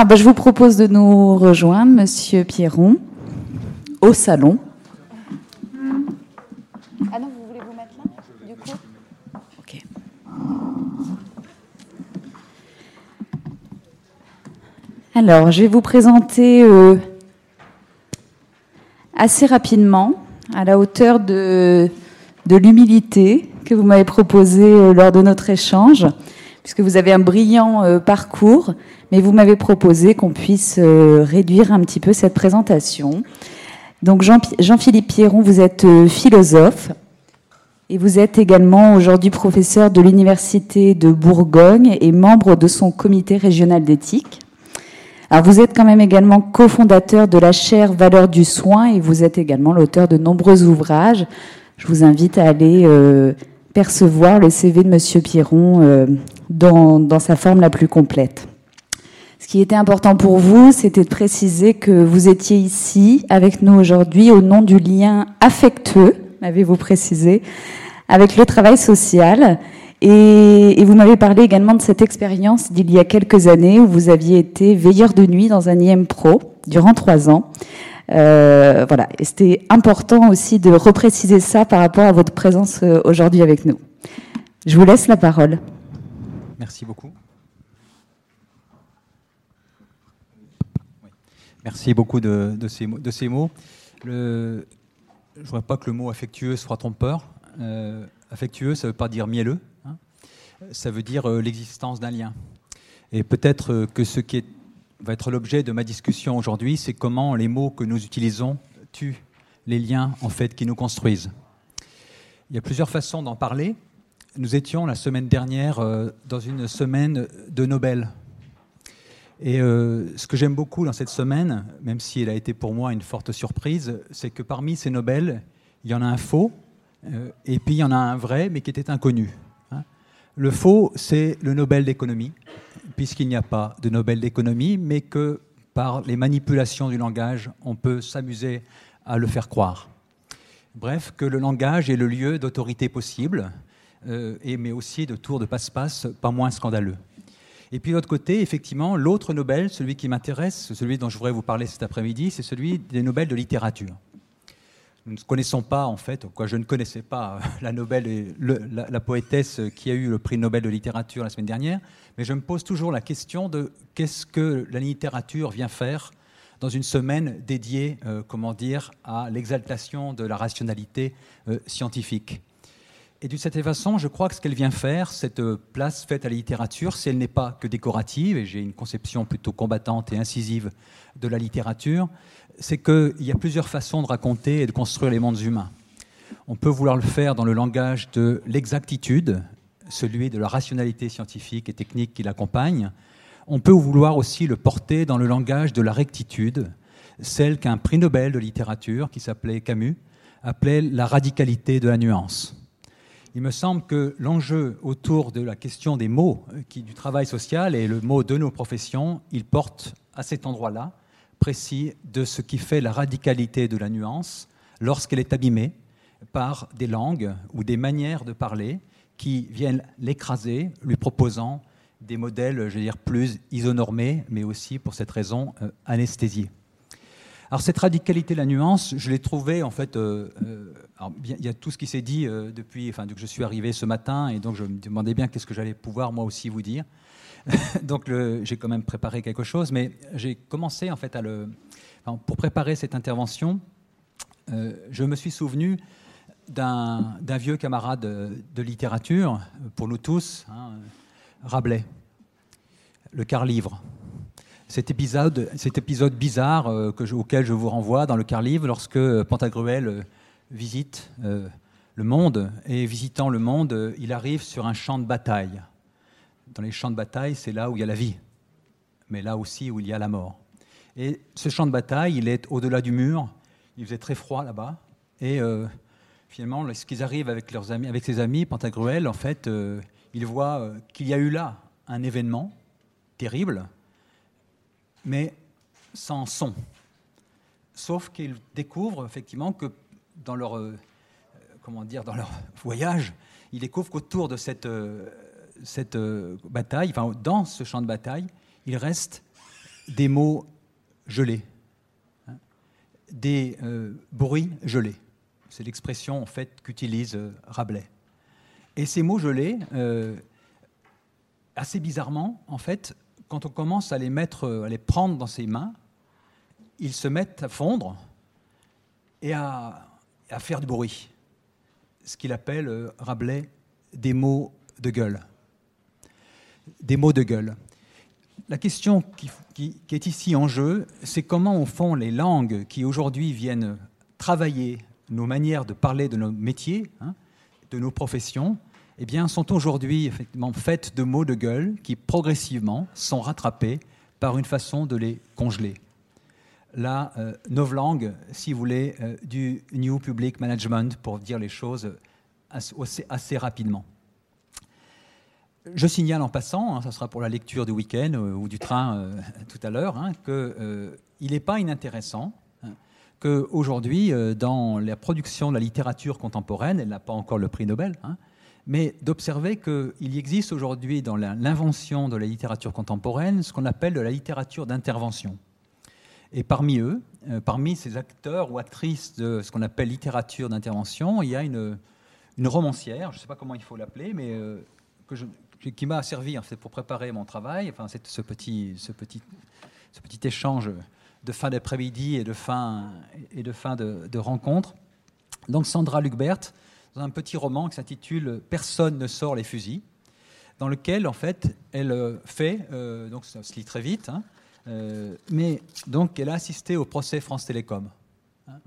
Ah, bah, je vous propose de nous rejoindre, Monsieur Pierron, au salon. Ah non, vous voulez vous mettre là, du coup? Ok. Alors, je vais vous présenter euh, assez rapidement, à la hauteur de, de l'humilité que vous m'avez proposée euh, lors de notre échange, puisque vous avez un brillant euh, parcours, mais vous m'avez proposé qu'on puisse réduire un petit peu cette présentation. Donc Jean- Jean-Philippe Pierron, vous êtes philosophe, et vous êtes également aujourd'hui professeur de l'Université de Bourgogne et membre de son comité régional d'éthique. Alors vous êtes quand même également cofondateur de la chaire Valeurs du soin et vous êtes également l'auteur de nombreux ouvrages. Je vous invite à aller euh, percevoir le CV de Monsieur Pierron euh, dans, dans sa forme la plus complète. Ce qui était important pour vous, c'était de préciser que vous étiez ici avec nous aujourd'hui au nom du lien affectueux, m'avez-vous précisé, avec le travail social. Et, et vous m'avez parlé également de cette expérience d'il y a quelques années où vous aviez été veilleur de nuit dans un IM Pro durant trois ans. Euh, voilà, et c'était important aussi de repréciser ça par rapport à votre présence euh, aujourd'hui avec nous. Je vous laisse la parole. Merci beaucoup. Merci beaucoup de, ces, mots- je ne voudrais pas que le mot affectueux soit trompeur. Euh, affectueux, ça ne veut pas dire mielleux. hein. Ça veut dire l'existence d'un lien. Et peut-être que ce qui est- va être l'objet de ma discussion aujourd'hui, c'est comment les mots que nous utilisons tuent les liens en fait qui nous construisent. Il y a plusieurs façons d'en parler. Nous étions la semaine dernière euh, dans une semaine de Nobel. Et euh, ce que j'aime beaucoup dans cette semaine, même si elle a été pour moi une forte surprise, c'est que parmi ces Nobel, il y en a un faux, euh, et puis il y en a un vrai, mais qui était inconnu. Le faux, c'est le Nobel d'économie, puisqu'il n'y a pas de Nobel d'économie, mais que par les manipulations du langage, on peut s'amuser à le faire croire. Bref, que le langage est le lieu d'autorité possible, euh, et, mais aussi de tours de passe-passe pas moins scandaleux. Et puis de l'autre côté, effectivement, l'autre Nobel, celui qui m'intéresse, celui dont je voudrais vous parler cet après-midi, c'est celui des Nobel de littérature. Nous ne connaissons pas, en fait, quoi, je ne connaissais pas la Nobel, la, poétesse qui a eu le prix Nobel de littérature la semaine dernière, mais je me pose toujours la question de qu'est-ce que la littérature vient faire dans une semaine dédiée, euh, comment dire, à l'exaltation de la rationalité euh, scientifique. Et d'une certaine façon, je crois que ce qu'elle vient faire, cette euh, place faite à la littérature, si elle n'est pas que décorative, et j'ai une conception plutôt combattante et incisive de la littérature, c'est qu'il y a plusieurs façons de raconter et de construire les mondes humains. On peut vouloir le faire dans le langage de l'exactitude, celui de la rationalité scientifique et technique qui l'accompagne. On peut vouloir aussi le porter dans le langage de la rectitude, celle qu'un prix Nobel de littérature, qui s'appelait Camus, appelait la radicalité de la nuance. Il me semble que l'enjeu autour de la question des mots euh, qui, du travail social et le mot de nos professions, il porte à cet endroit-là précis de ce qui fait la radicalité de la nuance lorsqu'elle est abîmée par des langues ou des manières de parler qui viennent l'écraser, lui proposant des modèles, je veux dire, plus isonormés, mais aussi, pour cette raison, euh, anesthésiés. Alors cette radicalité la nuance, je l'ai trouvée en fait. euh, euh, il y a tout ce qui s'est dit euh, depuis, enfin, que je suis arrivé ce matin, et donc je me demandais bien qu'est-ce que j'allais pouvoir moi aussi vous dire. donc j'ai quand même préparé quelque chose, mais j'ai commencé en fait à le. pour préparer cette intervention, je me suis souvenu d'un vieux camarade de, littérature, pour nous tous, hein, Rabelais, le quart-livre cet épisode, bizarre euh, auquel je vous renvoie dans le quart-livre, lorsque Pantagruel euh, visite euh, le monde, et visitant le monde, euh, il arrive sur un champ de bataille. Dans les champs de bataille, c'est là où il y a la vie, mais là aussi où il y a la mort. Et ce champ de bataille, il est au-delà du mur, il faisait très froid là-bas, et euh, finalement, lorsqu'ils arrivent avec, ses amis, Pantagruel, en fait, euh, il voit euh, qu'il y a eu là un événement terrible, mais sans son. Sauf qu'ils découvrent effectivement que dans leur, euh, comment dire, dans leur voyage, ils découvrent qu'autour de cette, euh, cette euh, bataille, enfin, dans ce champ de bataille, il reste des mots gelés, hein, des bruits gelés. C'est l'expression en fait qu'utilise Rabelais. Et ces mots gelés, assez bizarrement, en fait, quand on commence à les mettre, à les prendre dans ses mains, ils se mettent à fondre et à, faire du bruit. Ce qu'il appelle, euh, Rabelais, des mots de gueule. Des mots de gueule. La question qui, est ici en jeu, c'est comment, au fond, les langues qui aujourd'hui viennent travailler nos manières de parler de nos métiers, hein, de nos professions, eh bien, sont aujourd'hui effectivement faites de mots de gueule qui progressivement sont rattrapés par une façon de les congeler la euh, novlangue, si vous voulez, euh, du New Public Management, pour dire les choses assez, rapidement. Je signale en passant, hein, ça sera pour la lecture du week-end euh, ou du train tout à l'heure, hein, qu'il n'est pas inintéressant hein, qu'aujourd'hui, dans la production de la littérature contemporaine, elle n'a pas encore le prix Nobel, mais d'observer qu'il existe aujourd'hui dans l'invention de la littérature contemporaine ce qu'on appelle de la littérature d'intervention. Et parmi eux, euh, parmi ces acteurs ou actrices de ce qu'on appelle littérature d'intervention, il y a une, romancière, je ne sais pas comment il faut l'appeler, mais euh, qui m'a servi en pour préparer mon travail, enfin, ce, petit, échange de fin d'après-midi et de fin, de, de, rencontre. Donc Sandra Lucbert, dans un petit roman qui s'intitule Personne ne sort les fusils, dans lequel en fait elle euh, fait, donc ça se lit très vite, hein, euh, mais donc, elle a assisté au procès France Télécom. Hein.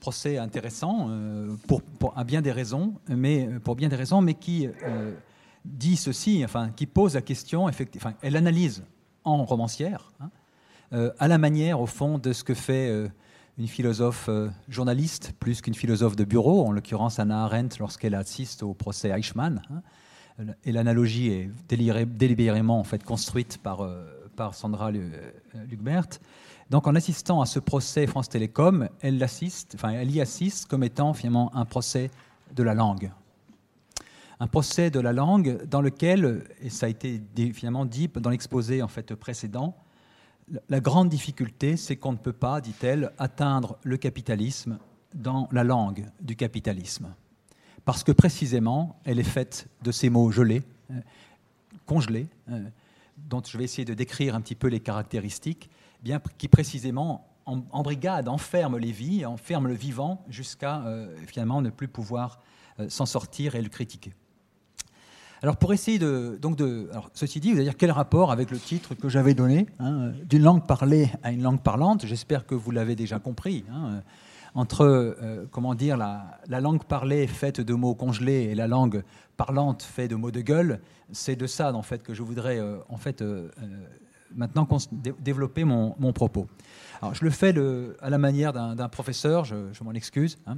procès intéressant euh, pour, bien des raisons, mais pour bien des raisons, mais qui euh, dit ceci, enfin, qui pose la question. Enfin, elle analyse en romancière, hein, à la manière, au fond, de ce que fait une philosophe journaliste plus qu'une philosophe de bureau, en l'occurrence Anna Arendt, lorsqu'elle assiste au procès Eichmann. Hein. et l'analogie est délibérément en fait construite par par Sandra Lugbert. Donc en assistant à ce procès France Télécom, elle, assiste, enfin, elle y assiste comme étant finalement un procès de la langue. Un procès de la langue dans lequel, et ça a été finalement dit dans l'exposé en fait précédent, la grande difficulté, c'est qu'on ne peut pas, dit-elle, atteindre le capitalisme dans la langue du capitalisme. Parce que précisément, elle est faite de ces mots gelés, euh, congelés, euh, dont je vais essayer de décrire un petit peu les caractéristiques, bien, qui précisément en, brigade enferme les vies, enferme le vivant jusqu'à euh, finalement ne plus pouvoir s'en sortir et le critiquer. Alors pour essayer de... Donc de alors, ceci dit, vous allez dire quel rapport avec le titre que j'avais donné, hein, d'une langue parlée à une langue parlante J'espère que vous l'avez déjà compris. Hein, entre euh, comment dire, la, langue parlée faite de mots congelés et la langue parlante faite de mots de gueule, c'est de ça en fait, que je voudrais euh, en fait, euh, maintenant développer mon, propos. Alors, je le fais à la manière d'un professeur, je, m'en excuse, hein.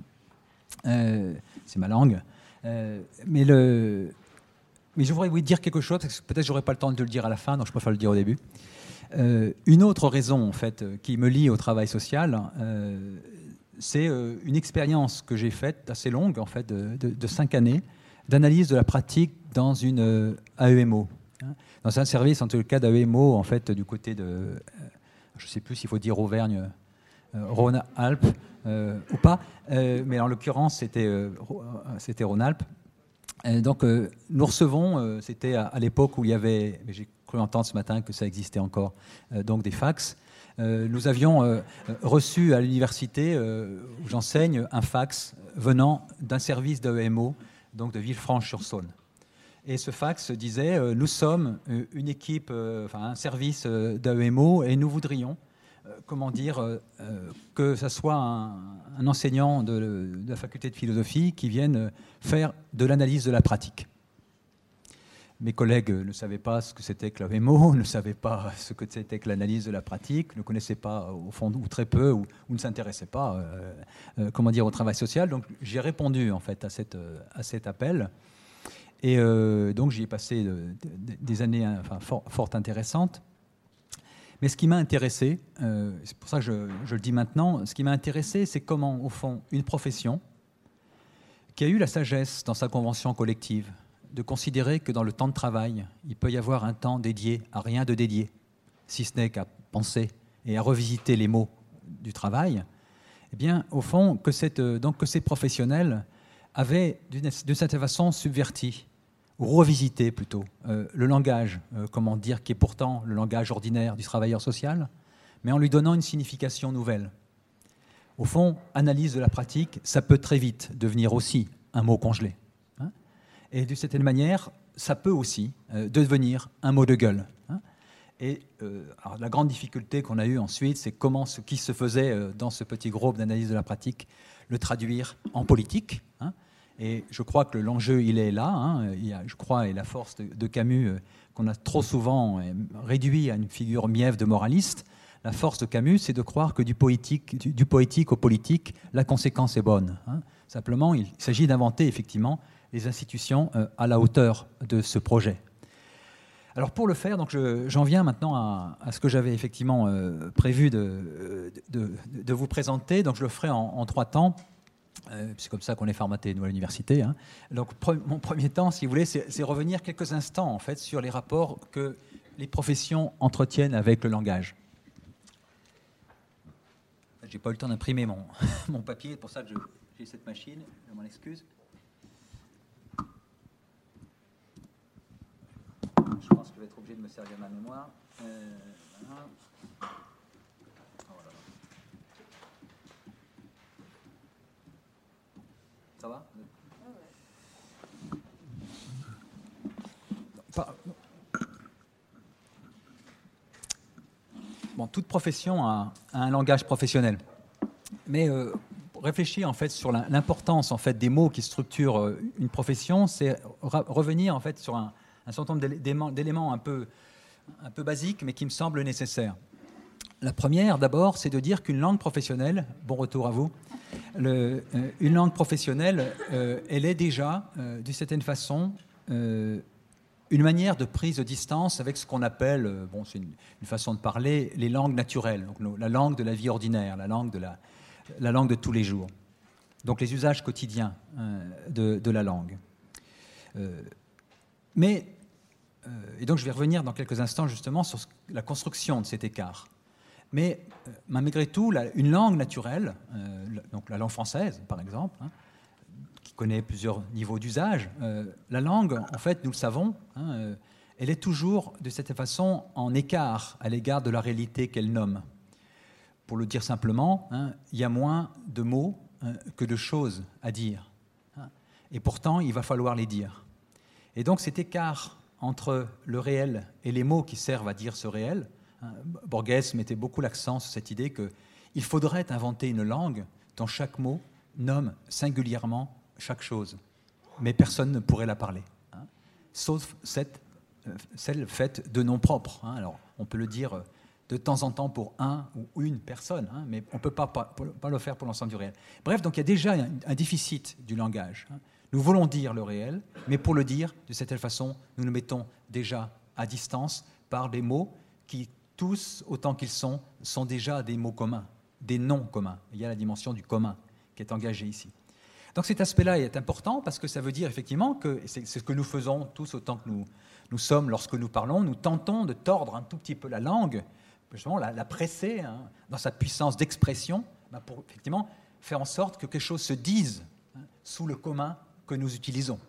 c'est ma langue. mais, le, mais je voudrais vous dire quelque chose, parce que peut-être je n'aurai pas le temps de le dire à la fin, donc je préfère le dire au début. une autre raison, en fait, qui me lie au travail social, c'est euh, une expérience que j'ai faite assez longue, en fait, de, cinq années, d'analyse de la pratique dans une euh, AEMO. Hein. dans un service, en tout cas, d'AEMO, en fait, du côté de, euh, je ne sais plus s'il faut dire Auvergne, Rhône-Alpes ou pas, mais en l'occurrence, c'était c'était Rhône-Alpes. Donc, nous recevons, c'était à, l'époque où il y avait, j'ai cru entendre ce matin que ça existait encore, donc des fax. Euh, nous avions euh, reçu à l'université euh, où j'enseigne un fax venant d'un service d'AEMO, donc de Villefranche-sur-Saône. Et ce fax disait Nous sommes une équipe, enfin un service d'AEMO, et nous voudrions, comment dire, que ce soit un, enseignant de, la faculté de philosophie qui vienne faire de l'analyse de la pratique. Mes collègues ne savaient pas ce que c'était que l'AVMO, ne savaient pas ce que c'était que l'analyse de la pratique, ne connaissaient pas au fond ou très peu ou, ne s'intéressaient pas, euh, euh, comment dire, au travail social. Donc j'ai répondu en fait à, cette, cet appel. Et euh, donc j'y ai passé des années enfin, fort, intéressantes. Mais ce qui m'a intéressé, c'est pour ça que je, le dis maintenant, ce qui m'a intéressé, c'est comment, au fond, une profession qui a eu la sagesse dans sa convention collective, de considérer que dans le temps de travail, il peut y avoir un temps dédié à rien de dédié, si ce n'est qu'à penser et à revisiter les mots du travail, eh bien, au fond, que, cette, donc, que ces professionnels avaient d'une certaine façon subverti, ou revisité plutôt, euh, le langage, euh, comment dire, qui est pourtant le langage ordinaire du travailleur social, mais en lui donnant une signification nouvelle. Au fond, analyse de la pratique, ça peut très vite devenir aussi un mot congelé. Hein. et d'une certaine manière, ça peut aussi euh, devenir un mot de gueule. Hein. et la grande difficulté qu'on a eue ensuite, c'est comment ce qui se faisait dans ce petit groupe d'analyse de la pratique, le traduire en politique. Hein. Et je crois que l'enjeu, il est là. Hein. Il y a, je crois, et la force de, Camus, euh, qu'on a trop souvent euh, réduit à une figure mièvre de moraliste, la force de Camus, c'est de croire que du poétique, au politique, la conséquence est bonne. Hein. Simplement, il s'agit d'inventer effectivement les institutions euh, à la hauteur de ce projet. Alors pour le faire, donc j'en viens maintenant à, ce que j'avais effectivement prévu de, vous présenter. Donc je le ferai en trois temps. Euh, c'est comme ça qu'on est formaté, nous, à l'université. Hein. Donc, mon premier temps, si vous voulez, c'est revenir quelques instants, en fait, sur les rapports que les professions entretiennent avec le langage. J'ai pas eu le temps d'imprimer mon, mon papier, c'est pour ça que j'ai cette machine, je m'en excuse. Je pense que je vais être obligé de me servir de ma mémoire. Euh, Ça va Bon, toute profession a, un langage professionnel. Mais euh, réfléchir en fait sur l'importance en fait des mots qui structurent euh, une profession, c'est revenir en fait sur un, certain nombre d'éléments un peu, un peu basiques, mais qui me semblent nécessaires. La première, d'abord, c'est de dire qu'une langue professionnelle, bon retour à vous, euh, une langue professionnelle, euh, elle est déjà, euh, d'une certaine façon, une manière de prise de distance avec ce qu'on appelle, bon, c'est une, façon de parler, les langues naturelles, donc la langue de la vie ordinaire, la langue de, la, la langue de tous les jours. Donc les usages quotidiens de, de, la langue. mais, et donc je vais revenir dans quelques instants justement sur la construction de cet écart. Mais euh, malgré tout, une langue naturelle, euh, donc la langue française par exemple, hein, qui connaît plusieurs niveaux d'usage, euh, la langue, en fait, nous le savons, hein, elle est toujours de cette façon en écart à l'égard de la réalité qu'elle nomme. Pour le dire simplement, hein, il y a moins de mots que de choses à dire. Et pourtant, il va falloir les dire. Et donc cet écart entre le réel et les mots qui servent à dire ce réel, Borges mettait beaucoup l'accent sur cette idée qu'il faudrait inventer une langue dont chaque mot nomme singulièrement chaque chose, mais personne ne pourrait la parler, hein, sauf cette, euh, celle faite de noms propres. Hein. Alors, on peut le dire euh, de temps en temps pour un ou une personne, mais on ne peut pas, pas, le faire pour l'ensemble du réel. Bref, donc il y a déjà un, un déficit du langage. Nous voulons dire le réel, mais pour le dire, de cette façon, nous nous mettons déjà à distance par des mots qui tous, autant qu'ils sont, sont déjà des mots communs, des noms communs. Il y a la dimension du commun qui est engagée ici. Donc cet aspect-là est important parce que ça veut dire effectivement que c'est ce que nous faisons tous autant que nous, nous sommes lorsque nous parlons, nous tentons de tordre un tout petit peu la langue, justement la, presser hein, dans sa puissance d'expression bah, pour effectivement faire en sorte que quelque chose se dise hein, sous le commun que nous utilisons.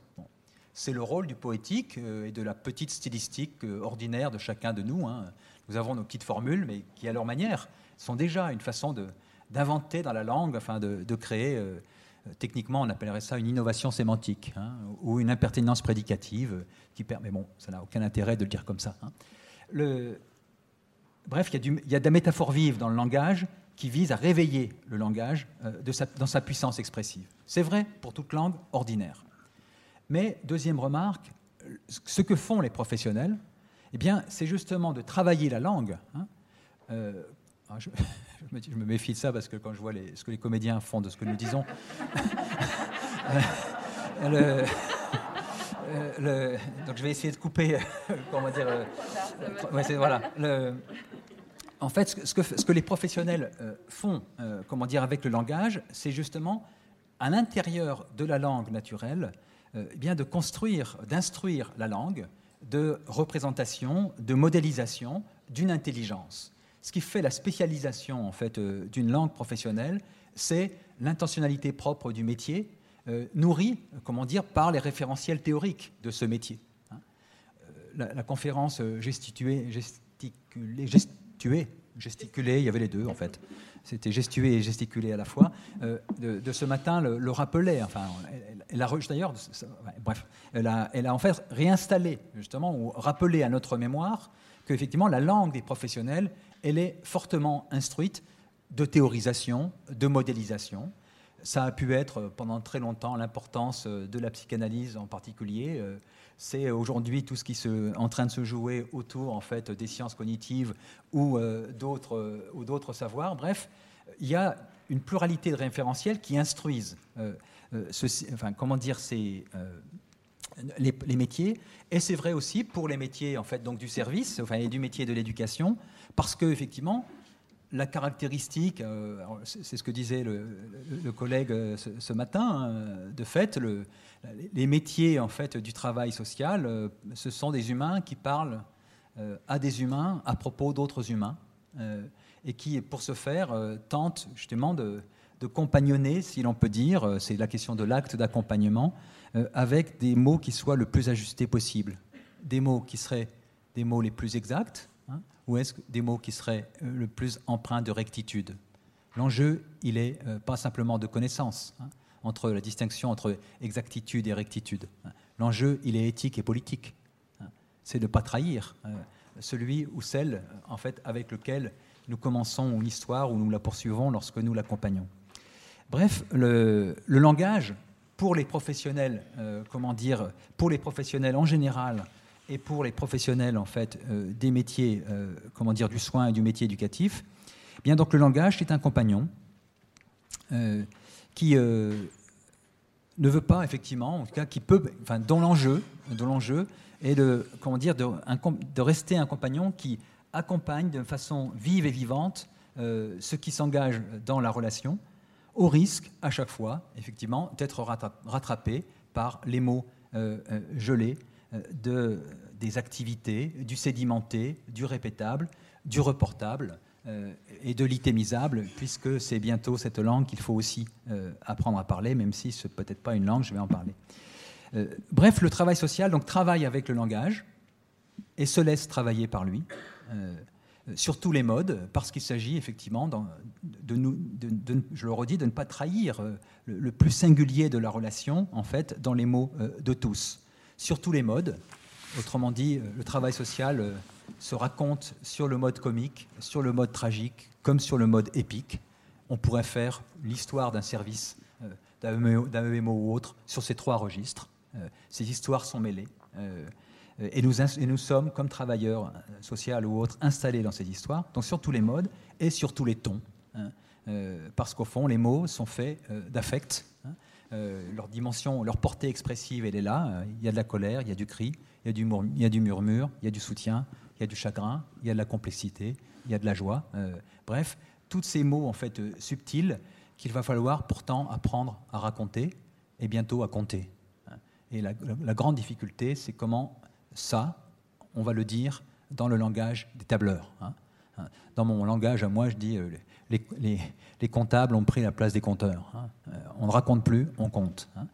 C'est le rôle du poétique euh, et de la petite stylistique euh, ordinaire de chacun de nous. Hein. Nous avons nos petites formules, mais qui, à leur manière, sont déjà une façon d'inventer dans la langue, enfin de, créer, euh, techniquement, on appellerait ça une innovation sémantique, hein, ou une impertinence prédicative, qui permet, bon, ça n'a aucun intérêt de le dire comme ça. Hein. Bref, il y, a de la métaphore vive dans le langage qui vise à réveiller le langage euh, dans sa puissance expressive. C'est vrai pour toute langue ordinaire. Mais, deuxième remarque, ce que font les professionnels, eh bien, c'est justement de travailler la langue. Hein. Euh, ah, je, me, méfie de ça parce que quand je vois ce que les comédiens font de ce que nous disons, euh, euh, donc je vais essayer de couper, comment dire, voilà. en fait, ce que, ce que, les professionnels font, comment dire, avec le langage, c'est justement à l'intérieur de la langue naturelle, eh bien de construire, d'instruire la langue de représentation, de modélisation d'une intelligence. Ce qui fait la spécialisation en fait d'une langue professionnelle, c'est l'intentionnalité propre du métier, nourrie, comment dire, par les référentiels théoriques de ce métier. Hein. La, conférence gestituée, gesticulée, gestuée, gesticulée, il y avait les deux en fait c'était gestué et gesticulé à la fois, euh, de, ce matin le, rappelait. Enfin, elle, a d'ailleurs, bref, elle a, elle a, en fait réinstallé justement ou rappelé à notre mémoire qu'effectivement la langue des professionnels, elle est fortement instruite de théorisation, de modélisation. Ça a pu être pendant très longtemps l'importance de la psychanalyse en particulier. Euh, c'est aujourd'hui tout ce qui est en train de se jouer autour en fait des sciences cognitives ou euh, d'autres euh, savoirs. Bref, il y a une pluralité de référentiels qui instruisent, euh, enfin, comment dire, ces, les, métiers. Et c'est vrai aussi pour les métiers en fait donc du service, et du métier de l'éducation, parce que effectivement la caractéristique, c'est ce que disait le, collègue ce, matin, hein, de fait, le, les métiers en fait du travail social, euh, ce sont des humains qui parlent euh, à des humains à propos d'autres humains euh, et qui, pour ce faire, tentent justement de, compagnonner, si l'on peut dire, c'est la question de l'acte d'accompagnement, avec des mots qui soient le plus ajustés possible, des mots qui seraient des mots les plus exacts, ou est-ce des mots qui seraient le plus empreints de rectitude? L'enjeu, il est pas simplement de connaissance. Hein, entre la distinction entre exactitude et rectitude. L'enjeu, il est éthique et politique. C'est de ne pas trahir euh, celui ou celle en fait, avec lequel nous commençons l'histoire ou nous la poursuivons lorsque nous l'accompagnons. Bref, le, langage, pour les professionnels, euh, comment dire, pour les professionnels en général et pour les professionnels en fait euh, des métiers, comment dire, du soin et du métier éducatif, eh bien donc le langage est un compagnon qui euh, ne veut pas effectivement, en tout cas qui peut, enfin dont l'enjeu, dont l'enjeu est de comment dire de, rester un compagnon qui accompagne de façon vive et vivante euh, ceux qui s'engagent dans la relation, au risque à chaque fois effectivement d'être rattrapé par les mots euh, gelés de, des activités, du sédimenté, du répétable, du reportable, euh, et de l'itémisable, puisque c'est bientôt cette langue qu'il faut aussi euh, apprendre à parler, même si ce n'est peut-être pas une langue, je vais en parler. Euh, bref, le travail social donc, travaille avec le langage et se laisse travailler par lui, sur tous les modes, parce qu'il s'agit effectivement, de, nous, de, je le redis, de ne pas trahir le, plus singulier de la relation, en fait, dans les mots de tous, sur tous les modes. Autrement dit, le travail social se raconte sur le mode comique, sur le mode tragique, comme sur le mode épique. On pourrait faire l'histoire d'un service, euh, d'un EMO ou autre, sur ces trois registres. Euh, ces histoires sont mêlées. Euh, et, nous, sommes, comme travailleurs sociaux ou autres, installés dans ces histoires, donc sur tous les modes et sur tous les tons. Hein. parce qu'au fond, les mots sont faits d'affect. Hein. Leur dimension, leur portée expressive, elle est là. Il y a de la colère, il y a du cri, il y a du, il y a du murmure, il y a du soutien, il y a du chagrin, il y a de la complexité, il y a de la joie. Euh, bref, tous ces mots en fait euh, subtils qu'il va falloir pourtant apprendre à raconter et bientôt à compter. Et la, grande difficulté, c'est comment ça, on va le dire dans le langage des tableurs. Hein. Dans mon langage à moi, je dis euh, les, les, comptables ont pris la place des compteurs. Hein. On ne raconte plus, on compte. Hein.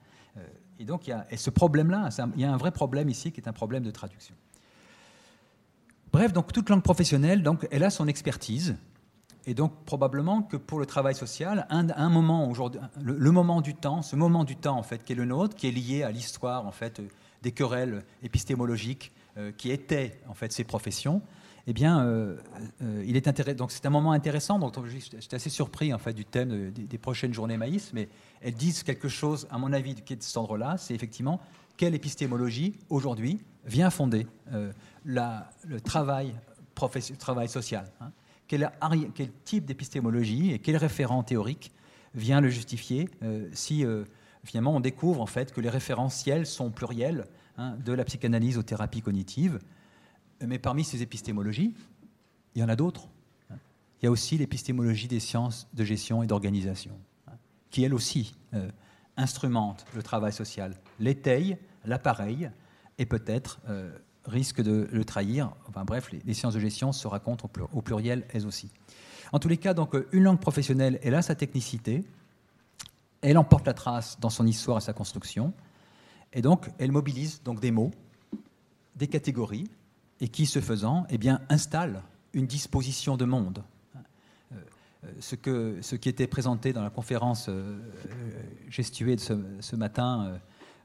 Et donc, il y a et ce problème-là, il y a un vrai problème ici qui est un problème de traduction. Bref, donc toute langue professionnelle, donc, elle a son expertise. Et donc probablement que pour le travail social, un, moment aujourd'hui, le, moment du temps, ce moment du temps en fait qui est le nôtre, qui est lié à l'histoire en fait des querelles épistémologiques euh, qui étaient en fait ces professions, eh bien, euh, euh, il est intéressant. Donc c'est un moment intéressant. Donc j'étais assez surpris en fait du thème des, prochaines journées maïs, mais elles disent quelque chose, à mon avis, qui est de cet ordre-là. C'est effectivement quelle épistémologie aujourd'hui vient fonder le travail, social. Hein? Quel, type d'épistémologie et quel référent théorique vient le justifier euh, si euh, finalement on découvre en fait que les référentiels sont pluriels hein, de la psychanalyse aux thérapies cognitives. Mais parmi ces épistémologies, il y en a d'autres. Il y a aussi l'épistémologie des sciences de gestion et d'organisation, qui elle aussi euh, instrumente le travail social, l'étaye, l'appareil, et peut-être risquent de le trahir. Enfin bref, les, sciences de gestion se racontent au, pluriel elles aussi. En tous les cas, donc, une langue professionnelle, elle a sa technicité, elle emporte la trace dans son histoire et sa construction, et donc elle mobilise donc des mots, des catégories, et qui, ce faisant, eh bien, installe une disposition de monde. Euh, ce, que, ce qui était présenté dans la conférence euh, gestuée de ce, matin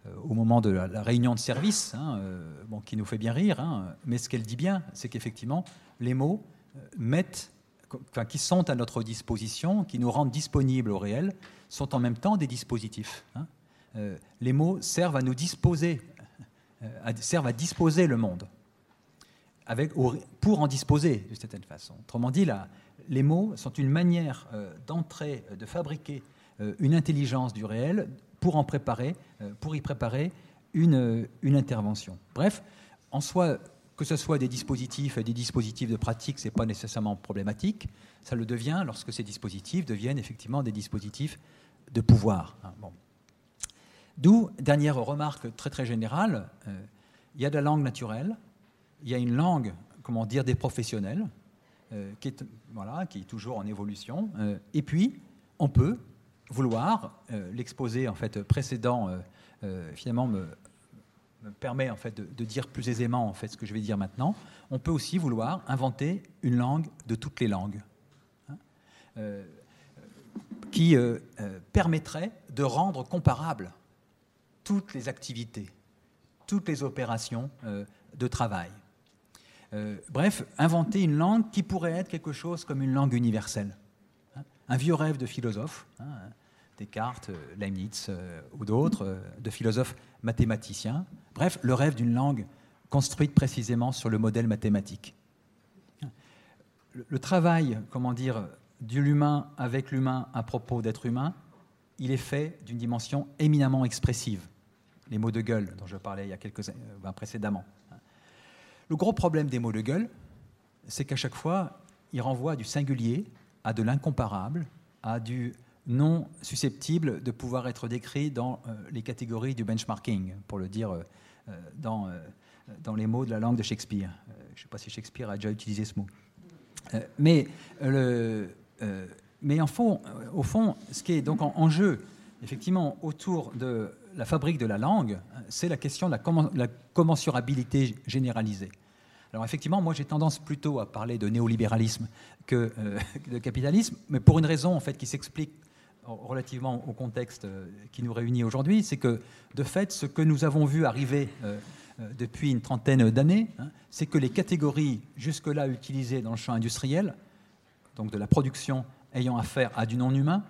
euh, au moment de la, réunion de service, hein, bon, qui nous fait bien rire, hein, mais ce qu'elle dit bien, c'est qu'effectivement, les mots mettent, enfin, qui sont à notre disposition, qui nous rendent disponibles au réel, sont en même temps des dispositifs. Hein. les mots servent à nous disposer, servent à disposer le monde pour en disposer d'une certaine façon. Autrement dit, les mots sont une manière euh, d'entrer, euh, de fabriquer euh, une intelligence du réel pour, en préparer, pour y préparer une, une intervention. Bref, en soi, que ce soit des dispositifs et des dispositifs de pratique, ce n'est pas nécessairement problématique. Ça le devient lorsque ces dispositifs deviennent effectivement des dispositifs de pouvoir. Hein. D'où, dernière remarque très très générale, il y a de la langue naturelle, il y a une langue, comment dire, des professionnels, euh, qui, est, toujours en évolution. Euh, et puis, on peut vouloir, euh, l'exposé en fait précédent, finalement me, permet en fait de, dire plus aisément ce que je vais dire maintenant. On peut aussi vouloir inventer une langue de toutes les langues, hein, qui permettrait de rendre comparables toutes les activités, toutes les opérations de travail. Euh, bref, inventer une langue qui pourrait être quelque chose comme une langue universelle. Hein. un vieux rêve de philosophe, hein, Descartes, euh, Leibniz euh, ou d'autres, de philosophes mathématiciens. Bref, le rêve d'une langue construite précisément sur le modèle mathématique. Le, travail, comment dire, de l'humain avec l'humain à propos d'être humain, il est fait d'une dimension éminemment expressive. Les mots de gueule dont je parlais il y a quelques années, précédemment. Le gros problème des mots de gueule, c'est qu'à chaque fois, ils renvoient du singulier à de l'incomparable, à du non susceptible de pouvoir être décrit dans euh, les catégories du benchmarking, pour le dire euh, euh, dans, dans les mots de la langue de Shakespeare. je ne sais pas si Shakespeare a déjà utilisé ce mot. mais, le, mais en fond, au fond, ce qui est donc en jeu, effectivement, autour de la fabrique de la langue, c'est la question de la, commensurabilité généralisée. Alors effectivement, moi j'ai tendance plutôt à parler de néolibéralisme que euh, de capitalisme, mais pour une raison en qui s'explique relativement au contexte euh, qui nous réunit aujourd'hui, c'est que de fait, ce que nous avons vu arriver euh, depuis une trentaine d'années, hein, c'est que les catégories jusque-là utilisées dans le champ industriel, donc de la production ayant affaire à du non-humain,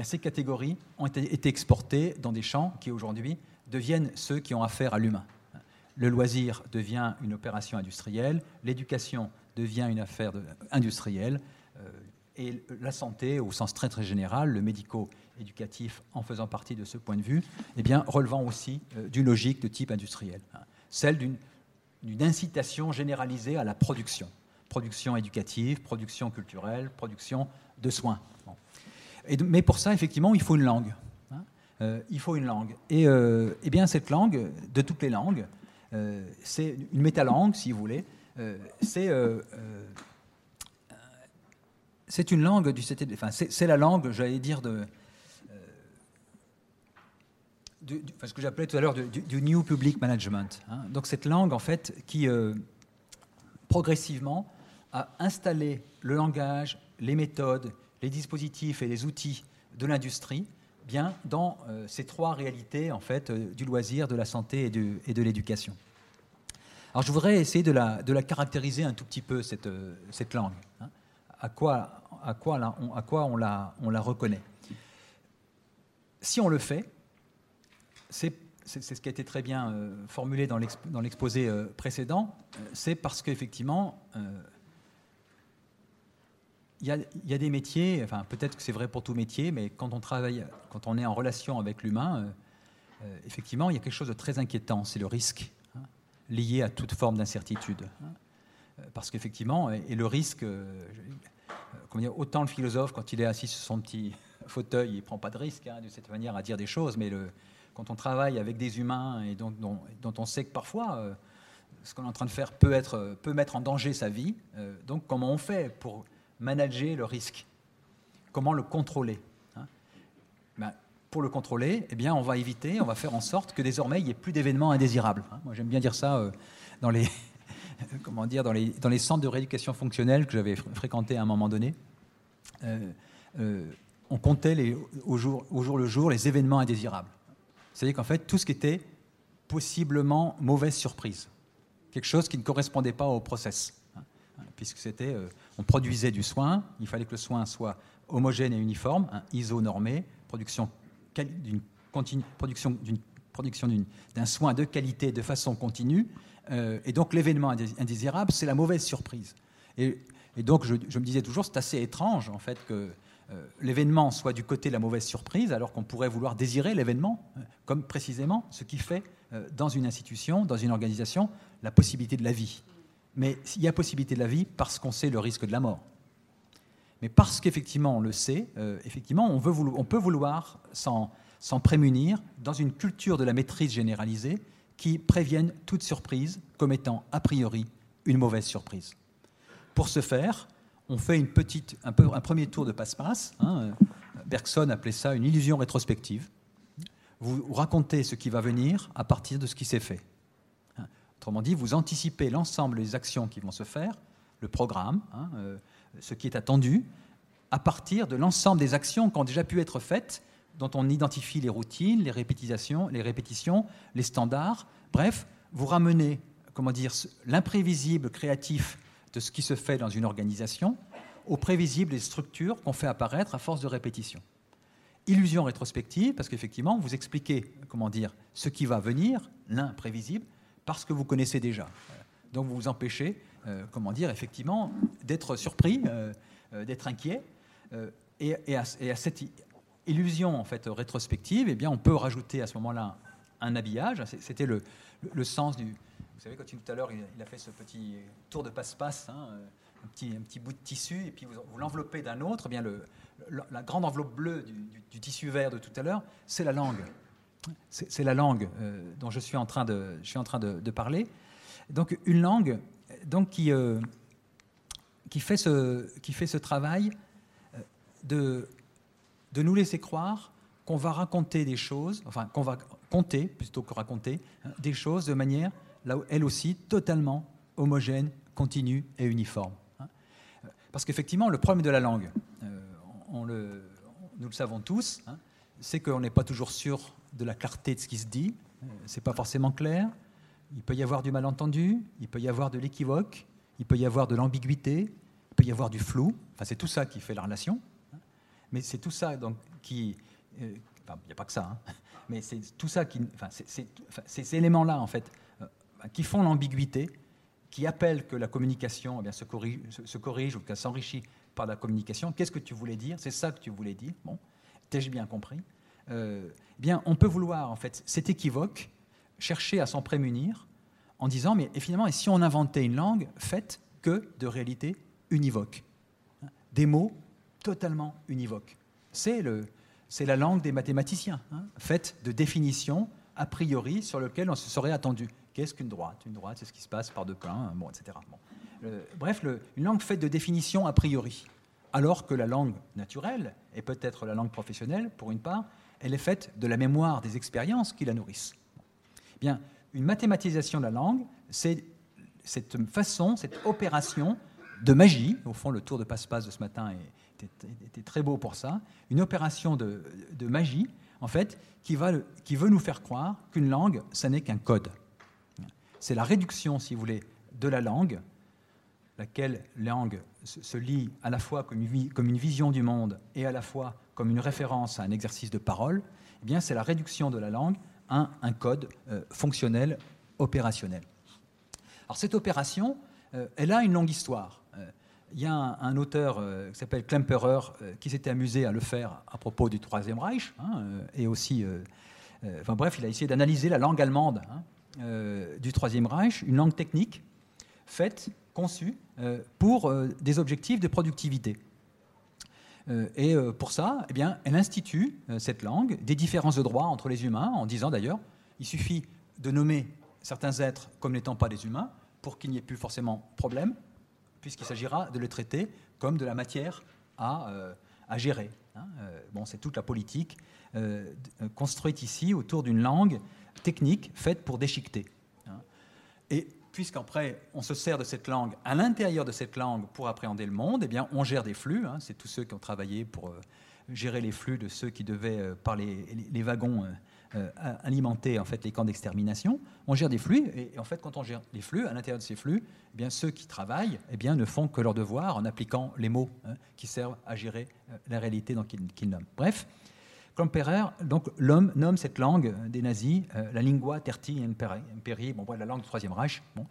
eh ces catégories ont été, exportées dans des champs qui aujourd'hui deviennent ceux qui ont affaire à l'humain. Le loisir devient une opération industrielle, l'éducation devient une affaire industrielle, euh, et la santé, au sens très très général, le médico-éducatif en faisant partie de ce point de vue, eh bien, relevant aussi euh, d'une logique de type industriel, hein. celle d'une incitation généralisée à la production. Production éducative, production culturelle, production de soins mais pour ça, effectivement, il faut une langue. Hein. Euh, il faut une langue. Et, euh, eh bien, cette langue, de toutes les langues, euh, c'est une métalangue, si vous voulez. c'est une langue du enfin, la langue, j'allais dire, de, ce que j'appelais tout à l'heure du, New Public Management. Hein. Donc cette langue, en fait, qui progressivement a installé le langage, les méthodes, les dispositifs et les outils de l'industrie bien dans euh, ces trois réalités en fait euh, du loisir, de la santé et, de l'éducation. Alors je voudrais essayer de la, caractériser un tout petit peu cette, euh, langue. Hein. À quoi, à quoi, on, à quoi on la reconnaît Si on le fait, c'est ce qui a été très bien formulé dans l'exposé précédent, c'est parce qu'effectivement, il y, a, des métiers, enfin peut-être que c'est vrai pour tout métier, mais quand on travaille, quand on est en relation avec l'humain, euh, euh, effectivement, il y a quelque chose de très inquiétant, c'est le risque hein, lié à toute forme d'incertitude. Hein. Euh, parce qu'effectivement, et, le risque, dire, autant le philosophe, quand il est assis sur son petit fauteuil, il ne prend pas de risque hein, de cette manière à dire des choses, mais quand on travaille avec des humains et dont, dont, on sait que parfois ce qu'on est en train de faire peut, être, peut mettre en danger sa vie. donc comment on fait pour manager le risque Comment le contrôler hein? Ben, Pour le contrôler, eh bien, on va éviter, on va faire en sorte que désormais il n'y ait plus d'événements indésirables. Hein. Moi j'aime bien dire ça dans les, comment dire, dans les, centres de rééducation fonctionnelle que j'avais fréquentés à un moment donné. on comptait les, au, jour, le jour les événements indésirables. C'est-à-dire qu'en fait, tout ce qui était possiblement mauvaise surprise, quelque chose qui ne correspondait pas au process, hein, puisque c'était, euh, produisait du soin, il fallait que le soin soit homogène et uniforme, hein, ISO-normé, production d'une production d'un soin de qualité de façon continue, euh, et donc l'événement indésirable, c'est la mauvaise surprise. Et, donc je, me disais toujours, c'est assez étrange en fait que euh, l'événement soit du côté de la mauvaise surprise, alors qu'on pourrait vouloir désirer l'événement, euh, comme précisément ce qui fait dans une institution, dans une organisation, la possibilité de la vie. Mais il y a possibilité de la vie parce qu'on sait le risque de la mort. Mais parce qu'effectivement on le sait, effectivement on, peut vouloir s'en prémunir dans une culture de la maîtrise généralisée qui prévienne toute surprise comme étant a priori une mauvaise surprise. Pour ce faire, on fait une un, premier tour de passe-passe. Hein. Bergson appelait ça une illusion rétrospective. Vous racontez ce qui va venir à partir de ce qui s'est fait. Autrement dit, vous anticipez l'ensemble des actions qui vont se faire, le programme, hein, euh, ce qui est attendu, à partir de l'ensemble des actions qui ont déjà pu être faites, dont on identifie les routines, les répétitions, les, répétitions, les standards. Bref, vous ramenez comment dire, l'imprévisible créatif de ce qui se fait dans une organisation au prévisible des structures qu'on fait apparaître à force de répétition. Illusion rétrospective, parce qu'effectivement, vous expliquez, comment dire, ce qui va venir, l'imprévisible, parce que vous connaissez déjà. Donc vous vous empêchez, euh, comment dire, effectivement, d'être surpris, euh, euh, d'être inquiet. Et, à, cette illusion en fait rétrospective, eh bien, on peut rajouter à ce moment-là un habillage. C'était le, sens du, vous savez, quand tout à l'heure, il, a fait ce petit tour de passe-passe, hein, un, petit, bout de tissu, et puis vous, l'enveloppez d'un autre. Eh bien, la grande enveloppe bleue du, tissu vert de tout à l'heure, c'est la langue. C'est la langue euh, dont je suis en train de, parler. Donc, une langue donc, qui, euh, fait ce, qui fait ce travail euh, de, de nous laisser croire qu'on va raconter des choses, enfin qu'on va compter plutôt que raconter, hein, des choses de manière là, elle aussi, totalement homogène, continue et uniforme. Hein. Parce qu'effectivement, le problème de la langue, nous le savons tous, hein, c'est qu'on n'est pas toujours sûr de la clarté de ce qui se dit, euh, c'est pas forcément clair, il peut y avoir du malentendu, il peut y avoir de l'équivoque, il peut y avoir de l'ambiguïté, il peut y avoir du flou, enfin, c'est tout ça qui fait la relation, hein. mais c'est tout ça donc, qui... Euh, il n'y a pas que ça, mais c'est tout ça qui... Enfin, c'est ces éléments-là, en fait, qui font l'ambiguïté, qui appellent que la communication eh bien, se, corrige, se, corrige ou qu'elle s'enrichit par la communication. Qu'est-ce que tu voulais dire? C'est ça que tu voulais dire? Bon, t'ai-je bien compris? Euh, eh Bien, on peut vouloir en fait cet équivoque, chercher à s'en prémunir en disant mais finalement, et si on inventait une langue faite que de réalité univoque, des mots totalement univoques. C'est le, c'est la langue des mathématiciens, hein, faite de définitions a priori sur lesquelles on se serait attendu. Qu'est-ce qu'une droite? Une droite, c'est ce qui se passe par deux points, bon, etc. bref, une langue faite de définitions a priori, alors que la langue naturelle, et peut-être la langue professionnelle pour une part, elle est faite de la mémoire des expériences qui la nourrissent. Bien, une mathématisation de la langue, c'est cette façon, cette opération de magie, au fond le tour de passe-passe de ce matin était, très beau pour ça, une opération de, magie, en fait, qui, qui veut nous faire croire qu'une langue, ça n'est qu'un code. C'est la réduction, si vous voulez, de la langue, laquelle langue se lit à la fois comme une, vision du monde et à la fois comme une référence à un exercice de parole, eh bien c'est la réduction de la langue à un, code euh, fonctionnel, opérationnel. Alors cette opération, euh, elle a une longue histoire. Euh, il y a un, auteur qui s'appelle Klemperer qui s'était amusé à le faire à propos du Troisième Reich, hein, et aussi, enfin bref, il a essayé d'analyser la langue allemande. Hein, du Troisième Reich, une langue technique faite, conçue euh, pour euh, des objectifs de productivité. et pour ça, eh bien, elle institue cette langue, des différences de droit entre les humains, en disant d'ailleurs, il suffit de nommer certains êtres comme n'étant pas des humains, pour qu'il n'y ait plus forcément problème, puisqu'il s'agira de les traiter comme de la matière à, euh, à gérer. Hein. Euh, bon, c'est toute la politique euh, construite ici autour d'une langue technique faite pour déchiqueter. Hein. Et puisqu'après on se sert de cette langue, à l'intérieur de cette langue pour appréhender le monde, eh bien on gère des flux. Hein. c'est tous ceux qui ont travaillé pour gérer les flux de ceux qui devaient, par les, wagons, euh, alimenter en fait les camps d'extermination. On gère des flux et, en fait quand on gère les flux, à l'intérieur de ces flux, eh bien ceux qui travaillent eh bien, ne font que leur devoir en appliquant les mots hein, qui servent à gérer euh, la réalité qu'ils nomment. Bref, Klemperer, donc l'homme nomme cette langue des nazis euh, la lingua terti imperi, bon, la langue du Troisième Reich. Bon,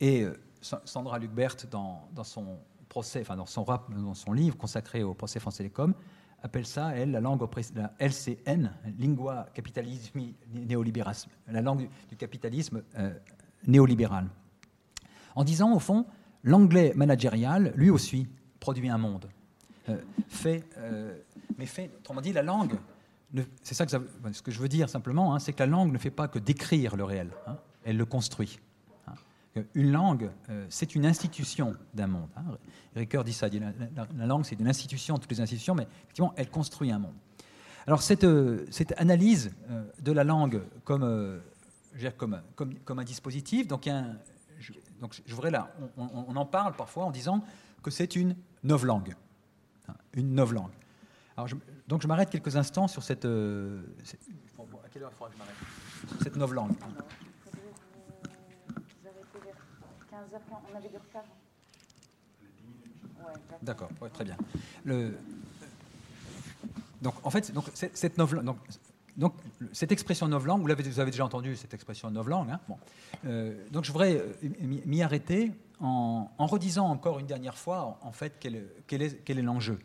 et Sandra Lucbert, dans, dans, son procès, enfin dans son, dans son livre consacré au procès France Télécom, appelle ça, elle, la langue la LCN, Lingua Capitalismi Neoliberalisme, la langue du capitalisme euh, néolibéral. En disant, au fond, l'anglais managérial, lui aussi, produit un monde. Euh, fait, euh, mais fait, autrement dit, la langue, c'est ça que je veux dire simplement, hein, c'est que la langue ne fait pas que décrire le réel, hein, elle le construit une langue, euh, c'est une institution d'un monde. Hein. Ricoeur dit ça, la, langue, c'est une institution, toutes les institutions, mais effectivement, elle construit un monde. Alors cette, euh, analyse euh, de la langue comme, un dispositif, donc, là, on, en parle parfois en disant que c'est une novlangue. Hein, une novlangue. Alors donc je m'arrête quelques instants sur cette... à quelle heure faudra que je m'arrête? Cette novlangue. on avait du retard. D'accord, très bien. Le, donc, en fait, donc, cette novlangue, donc, donc, cette expression novlangue, vous, vous avez déjà entendu cette expression novlangue. Hein bon. Euh, donc, je voudrais euh, m'y arrêter en, en, redisant encore une dernière fois, en fait, quel est l'enjeu.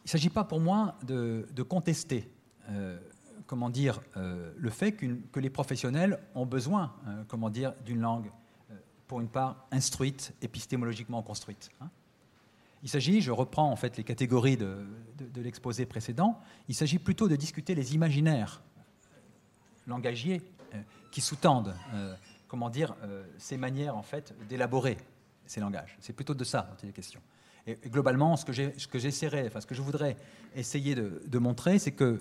Il ne s'agit pas pour moi de, de contester, euh, comment dire, euh, le fait que les professionnels ont besoin, euh, dire, d'une langue pour une part instruite, épistémologiquement construite. Hein. Il s'agit, je reprends en fait les catégories de, l'exposé précédent, il s'agit plutôt de discuter les imaginaires langagiers euh, qui sous-tendent, euh, comment dire, euh, ces manières en fait d'élaborer ces langages. C'est plutôt de ça dont il est question. Et, globalement, ce que enfin ce que je voudrais essayer de, montrer, c'est que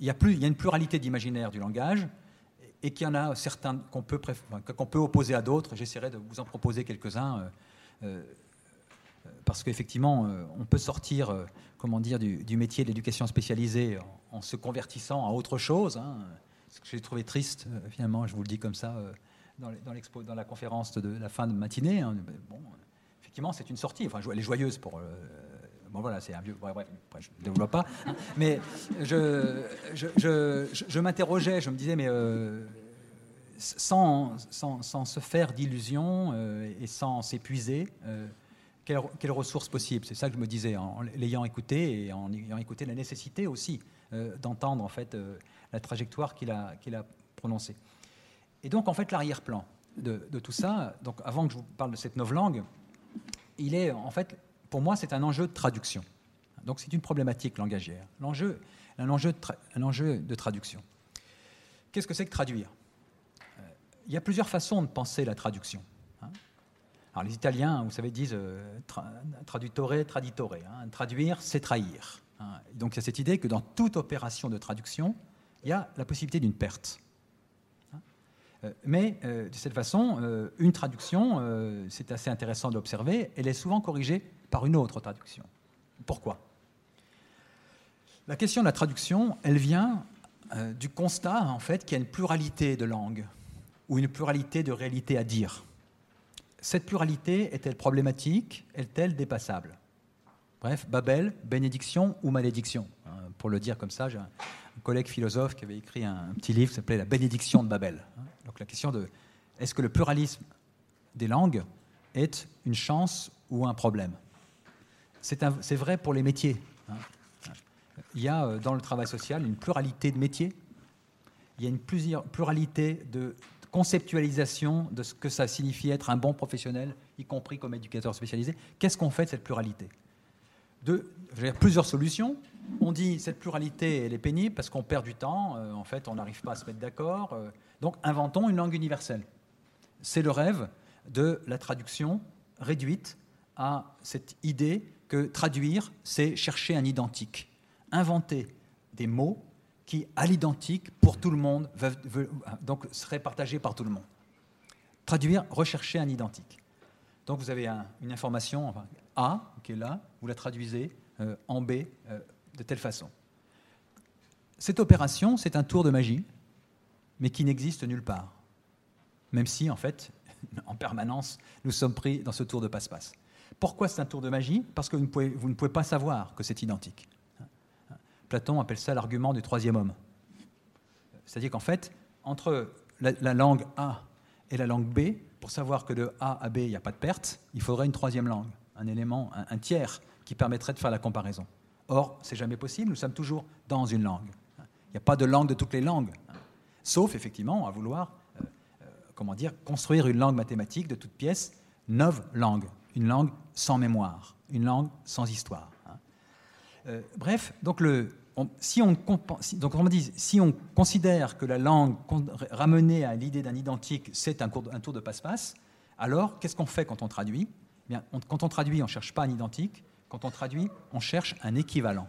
il y, a une pluralité d'imaginaires du langage, et qu'il y en a certains qu'on peut, opposer à d'autres. J'essaierai de vous en proposer quelques-uns. Euh, euh, parce qu'effectivement, euh, on peut sortir comment dire, du, métier de l'éducation spécialisée en, se convertissant à autre chose. Hein. Ce que j'ai trouvé triste, finalement, je vous le dis comme ça, dans la conférence de la fin de matinée. Hein. Bon, effectivement, c'est une sortie. Enfin, elle est joyeuse pour Bon, voilà, c'est un vieux. bref, je ne développe pas. Hein. mais je, je, je, je m'interrogeais, je me disais, mais euh, sans, sans, sans, se faire d'illusions euh, et sans s'épuiser, euh, quelles, ressources possibles? C'est ça que je me disais en l'ayant écouté et en ayant écouté la nécessité aussi d'entendre en fait la trajectoire qu'il a, qu'il a prononcée. Et donc, en fait, l'arrière-plan de, de, tout ça, donc avant que je vous parle de cette novlangue, il est en fait pour moi, c'est un enjeu de traduction. Donc c'est une problématique langagière. L'enjeu, un, enjeu de un enjeu de traduction. Qu'est-ce que c'est que traduire? Euh, Il y a plusieurs façons de penser la traduction. Hein. Alors les Italiens, vous savez, disent euh, tradutore, traditore. Hein. Traduire, c'est trahir. Hein. Donc il y a cette idée que dans toute opération de traduction, il y a la possibilité d'une perte. Euh, mais de cette façon, une traduction, c'est assez intéressant d'observer, elle est souvent corrigée par une autre traduction. Pourquoi? La question de la traduction, elle vient euh, du constat en fait qu'il y a une pluralité de langues ou une pluralité de réalités à dire. Cette pluralité est-elle problématique? Est-elle dépassable? Bref, Babel, bénédiction ou malédiction hein, Pour le dire comme ça, j'ai un collègue philosophe qui avait écrit un, petit livre qui s'appelait La bénédiction de Babel. Donc la question de est-ce que le pluralisme des langues est une chance ou un problème? C'est vrai pour les métiers. Hein. Il y a euh, dans le travail social une pluralité de métiers, il y a une pluralité de conceptualisation de ce que ça signifie être un bon professionnel, y compris comme éducateur spécialisé. Qu'est-ce qu'on fait de cette pluralité? De, plusieurs solutions. On dit cette pluralité elle est pénible parce qu'on perd du temps, en fait on n'arrive pas à se mettre d'accord. Donc inventons une langue universelle. C'est le rêve de la traduction réduite à cette idée que traduire, c'est chercher un identique. Inventer des mots qui, à l'identique, pour tout le monde, seraient partagés par tout le monde. Traduire, rechercher un identique. Donc vous avez une information A qui est là, vous la traduisez euh, en B euh, de telle façon. Cette opération, c'est un tour de magie, mais qui n'existe nulle part. Même si, en fait, en permanence, nous sommes pris dans ce tour de passe-passe. Pourquoi c'est un tour de magie? Parce que vous ne, pouvez, pas savoir que c'est identique. Platon appelle ça l'argument du troisième homme. C'est-à-dire qu'en fait, entre la, langue A et la langue B, pour savoir que de A à B, il n'y a pas de perte, il faudrait une troisième langue, un élément, un, tiers qui permettrait de faire la comparaison. Or, c'est jamais possible, nous sommes toujours dans une langue. Il n'y a pas de langue de toutes les langues, sauf effectivement à vouloir comment dire, construire une langue mathématique de toute pièce, neuf langues, une langue sans mémoire, une langue sans histoire. Hein. Euh, bref, donc, le, si, on, donc on si on considère que la langue ramenée à l'idée d'un identique, c'est un, un, tour de passe-passe, alors qu'est-ce qu'on fait quand on traduit? Eh Bien, Quand on traduit, on ne cherche pas un identique, quand on traduit, on cherche un équivalent.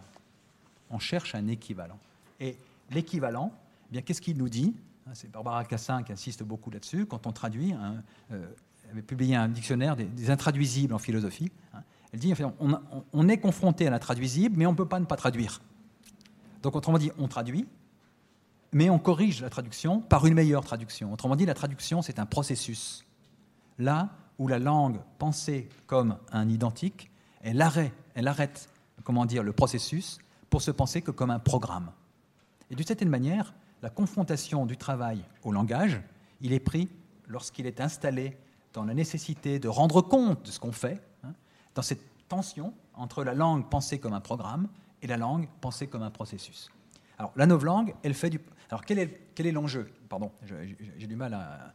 On cherche un équivalent. Et l'équivalent, bien, qu'est-ce qu'il nous dit Hein, c'est Barbara Cassin qui insiste beaucoup là-dessus. Quand on traduit, hein, euh, elle avait publié un dictionnaire des, intraduisibles en philosophie. Hein. elle dit on, est confronté à l'intraduisible, mais on ne peut pas ne pas traduire. Donc, autrement dit, on traduit, mais on corrige la traduction par une meilleure traduction. Autrement dit, la traduction, c'est un processus. Là où la langue pensée comme un identique, elle arrête, elle arrête comment dire, le processus pour se penser que comme un programme. Et d'une certaine manière, la confrontation du travail au langage, il est pris lorsqu'il est installé dans la nécessité de rendre compte de ce qu'on fait, hein, dans cette tension entre la langue pensée comme un programme et la langue pensée comme un processus. Alors, la novlangue, elle fait du. Alors, quel est, l'enjeu? Pardon, j'ai du mal à,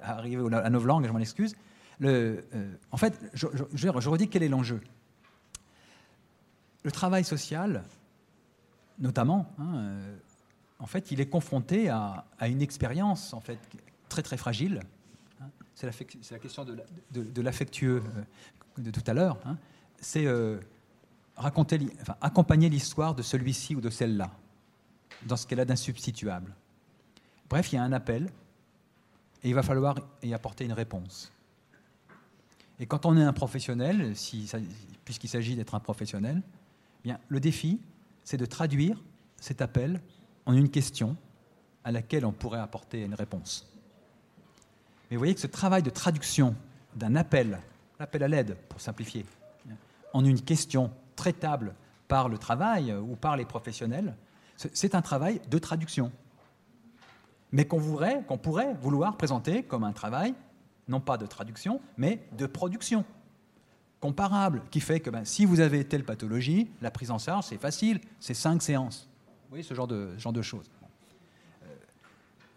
arriver à la novlangue, je m'en excuse. Euh, en fait, je, je, redis quel est l'enjeu. Le travail social, notamment, hein, euh, en fait, il est confronté à, une expérience en fait très très fragile. Hein. C'est la, question de, l'affectueux euh, de tout à l'heure. Hein. C'est euh, raconter, accompagner l'histoire de celui-ci ou de celle-là dans ce qu'elle a d'insubstituable. Bref, il y a un appel et il va falloir y apporter une réponse. Et quand on est un professionnel, puisqu'il s'agit d'être un professionnel, eh bien, le défi, c'est de traduire cet appel en une question à laquelle on pourrait apporter une réponse. Mais vous voyez que ce travail de traduction d'un appel, l'appel à l'aide pour simplifier, en une question traitable par le travail ou par les professionnels, c'est un travail de traduction. Mais qu'on qu'on pourrait vouloir présenter comme un travail, non pas de traduction, mais de production comparable, qui fait que ben, si vous avez telle pathologie, la prise en charge, c'est facile, c'est cinq séances voyez, ce genre de, genre de choses. Euh,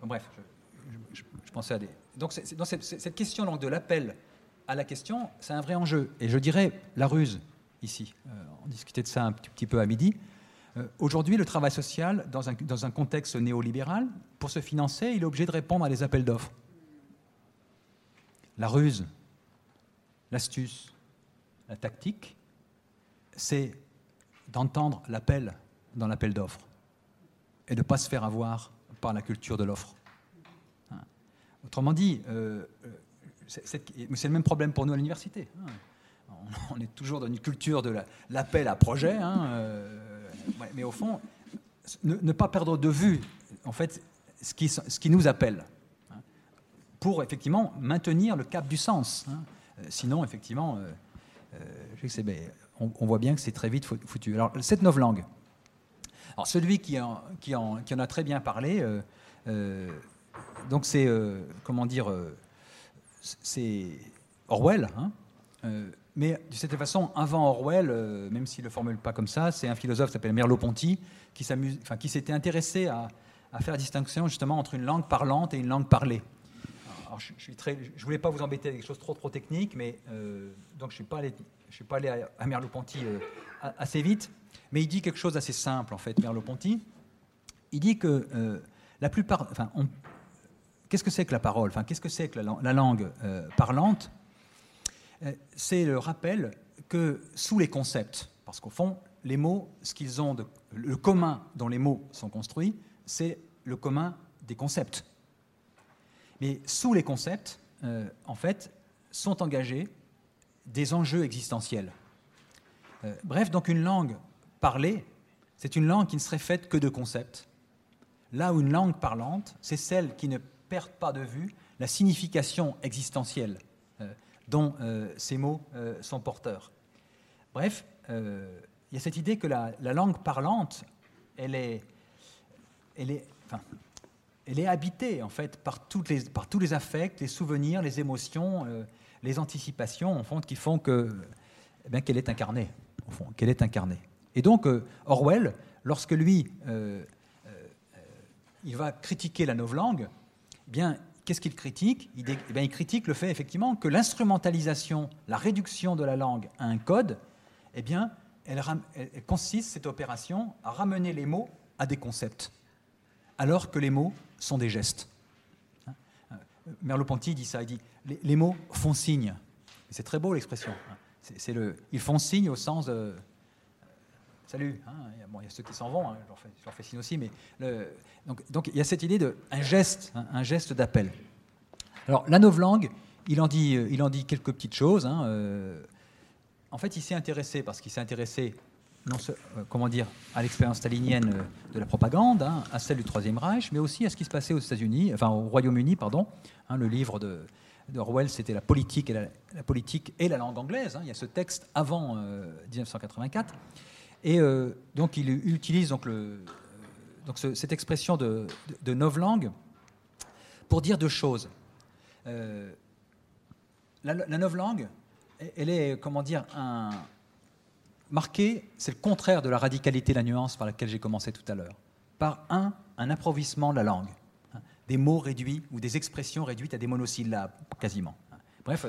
bref, je, pensais à des. Donc, cette, question donc, de l'appel à la question, c'est un vrai enjeu. Et je dirais la ruse, ici. Euh, on discutait de ça un petit, peu à midi. Euh, aujourd'hui, le travail social, dans un, dans un contexte néolibéral, pour se financer, il est obligé de répondre à des appels d'offres. La ruse, l'astuce, la tactique, c'est d'entendre l'appel dans l'appel d'offres et de ne pas se faire avoir par la culture de l'offre. Hein. Autrement dit, euh, euh, c'est le même problème pour nous à l'université. Hein. On est toujours dans une culture de l'appel à projet, hein, euh, mais au fond, ne, pas perdre de vue en fait ce qui, nous appelle, pour effectivement maintenir le cap du sens. Sinon, effectivement, on, on, voit bien que c'est très vite foutu. Alors, cette langue. Alors celui qui en, qui en, qui en a très bien parlé, euh, euh, donc c'est, euh, comment dire, c'est Orwell, hein, mais de cette façon, avant Orwell, même s'il ne le formule pas comme ça, c'est un philosophe qui s'appelle Merleau-Ponty, qui, enfin, qui s'était intéressé à, à, faire la distinction justement entre une langue parlante et une langue parlée. Alors, je ne voulais pas vous embêter avec des choses trop, trop techniques, mais donc je suis pas allé je suis pas allé à, Merleau-Ponty assez vite, mais il dit quelque chose d'assez simple, en fait, Merleau-Ponty. Il dit que la plupart. Enfin, qu'est-ce que c'est que la parole? Enfin, Qu'est-ce que c'est que la, langue parlante? C'est le rappel que sous les concepts, parce qu'au fond, les mots, ce qu'ils ont de, le commun dont les mots sont construits, c'est le commun des concepts. Mais sous les concepts, euh, en fait, sont engagés des enjeux existentiels. Euh, bref, donc une langue parlée, c'est une langue qui ne serait faite que de concepts. Là où une langue parlante, c'est celle qui ne perd pas de vue la signification existentielle euh, dont ces mots sont porteurs. Bref, il y a cette idée que la, la langue parlante, elle est, habitée en fait par, tous les affects, les souvenirs, les émotions, euh, les anticipations, en fond, qui font que, eh qu'elle est incarnée, au fond, qu'elle est incarnée. Et donc euh, Orwell, lorsque lui, euh, il va critiquer la novlangue, eh bien, qu'est-ce qu'il critique? Il, eh il critique le fait effectivement que l'instrumentalisation, la réduction de la langue à un code, eh bien, elle, consiste cette opération à ramener les mots à des concepts alors que les mots sont des gestes. Hein, euh, Merleau-Ponty dit ça, il dit les, mots font signe. C'est très beau l'expression. Hein. C'est le, ils font signe au sens de euh, salut. Hein, il, y a, ceux qui s'en vont, je, leur fais, signe aussi, mais donc, il y a cette idée de un geste, un geste d'appel. Alors la novlangue, il en dit, il en dit quelques petites choses. Euh, en fait, il s'est intéressé parce qu'il s'est intéressé non, euh, comment dire, à l'expérience stalinienne euh, de la propagande, hein, à celle du Troisième Reich, mais aussi à ce qui se passait aux États-Unis, enfin au Royaume-Uni, pardon. Hein, le livre de, d'Orwell, c'était la politique, et la, politique et la langue anglaise. Hein. il y a ce texte avant 1984. Euh, et donc il utilise donc, donc cette expression de, de, novlangue pour dire deux choses. la, la novlangue, elle est, comment dire, un, marqué, c'est le contraire de la radicalité de la nuance par laquelle j'ai commencé tout à l'heure. Par un, un approvissement de la langue. Hein, des mots réduits ou des expressions réduites à des monosyllabes, quasiment. Hein. Bref,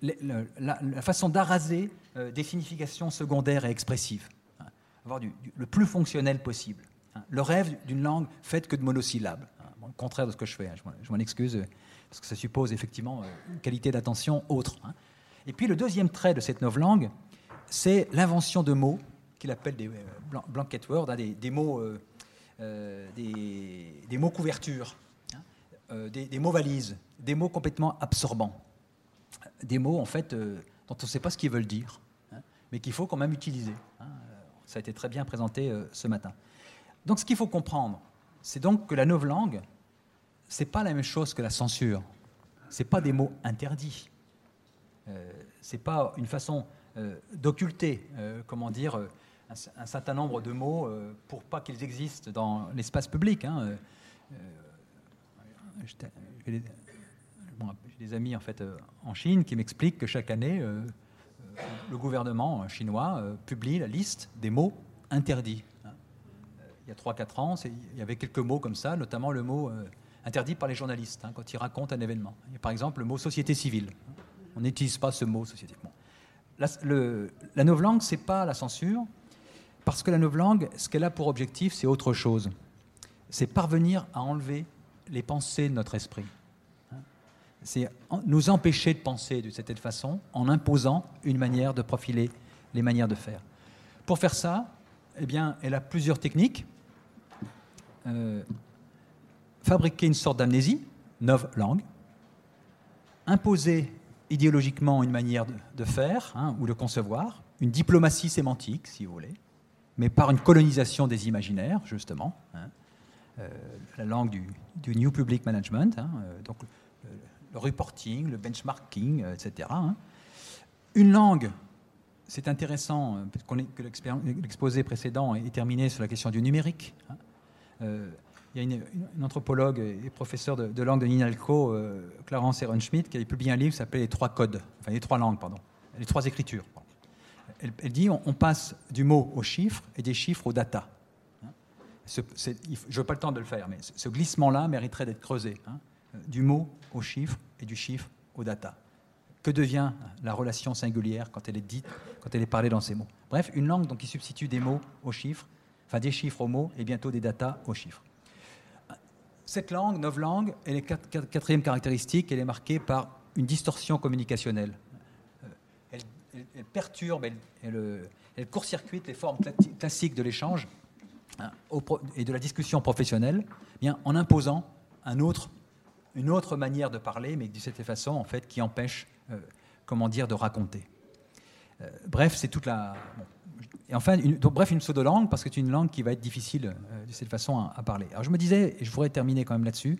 la, façon d'araser euh, des significations secondaires et expressives. Hein. Avoir le plus fonctionnel possible. Le rêve d'une langue faite que de monosyllabes. le contraire de ce que je fais. Je m'en excuse, euh, parce que ça suppose effectivement euh, une qualité d'attention autre. Et puis le deuxième trait de cette nouvelle langue, c'est l'invention de mots qu'il appelle des blanket words, hein, des, mots, euh, euh, des, mots couverture, hein, des, mots valises, des mots complètement absorbants, des mots en fait dont on ne sait pas ce qu'ils veulent dire, hein, mais qu'il faut quand même utiliser. Ça a été très bien présenté ce matin. Donc ce qu'il faut comprendre, c'est donc que la nouvelle langue, c'est pas la même chose que la censure. C'est pas des mots interdits. Euh, c'est pas une façon euh, d'occulter, euh, comment dire, euh, un, certain nombre de mots pour pas qu'ils existent dans l'espace public. Hein. J'ai des, amis en fait en Chine qui m'expliquent que chaque année, le gouvernement chinois publie la liste des mots interdits. Hein. Il y a 3-4 ans, il y avait quelques mots comme ça, notamment le mot interdit par les journalistes hein, quand ils racontent un événement. Par exemple le mot société civile. On n'utilise pas ce mot société la, le, la novlangue, ce n'est pas la censure, parce que la novlangue, ce qu'elle a pour objectif, c'est autre chose. C'est parvenir à enlever les pensées de notre esprit. C'est nous empêcher de penser de cette façon en imposant une manière de profiler les manières de faire. Pour faire ça, eh bien, elle a plusieurs techniques. Euh, fabriquer une sorte d'amnésie, langue, imposer idéologiquement une manière de, faire hein, ou de concevoir, une diplomatie sémantique, si vous voulez, mais par une colonisation des imaginaires, justement. Hein. Euh, la langue du, New Public Management, hein, euh, donc le, reporting, le benchmarking, euh, etc. Une langue, c'est intéressant, que l'exposé précédent est terminé sur la question du numérique il y a une, anthropologue et professeure de, langue de Ninalco, euh, Clarence Ehrenschmidt, qui a publié un livre qui s'appelle Les trois codes, enfin les trois langues, pardon, les trois écritures. Elle, dit on, passe du mot au chiffre et des chiffres au data. Hein. je n'ai pas le temps de le faire, mais ce glissement-là mériterait d'être creusé. Hein. du mot au chiffre et du chiffre au data. que devient la relation singulière quand elle est dite, quand elle est parlée dans ces mots? Bref, une langue donc, qui substitue des mots aux chiffres, enfin des chiffres aux mots et bientôt des datas aux chiffres. Cette langue, langue, elle est quatrième caractéristique, elle est marquée par une distorsion communicationnelle. Euh, elle, perturbe, elle, elle court-circuite les formes classiques de l'échange hein, et de la discussion professionnelle bien, en imposant une autre manière de parler, mais de cette façon en fait, qui empêche euh, comment dire, de raconter. Euh, bref, c'est toute la. Et enfin, une, bref, une pseudo-langue, parce que c'est une langue qui va être difficile euh, de cette façon à, parler. Alors je me disais, et je voudrais terminer quand même là-dessus,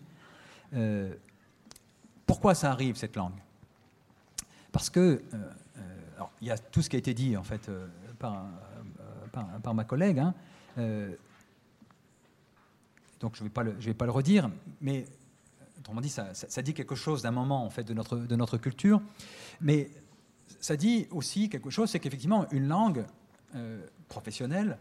pourquoi ça arrive, cette langue? Parce que, alors, il y a tout ce qui a été dit, en fait, par, par, ma collègue, hein, donc je ne vais, pas le, vais pas le redire, mais autrement dit, ça, ça, dit quelque chose d'un moment en fait de notre, de notre culture, mais ça dit aussi quelque chose, c'est qu'effectivement une langue euh, professionnelle,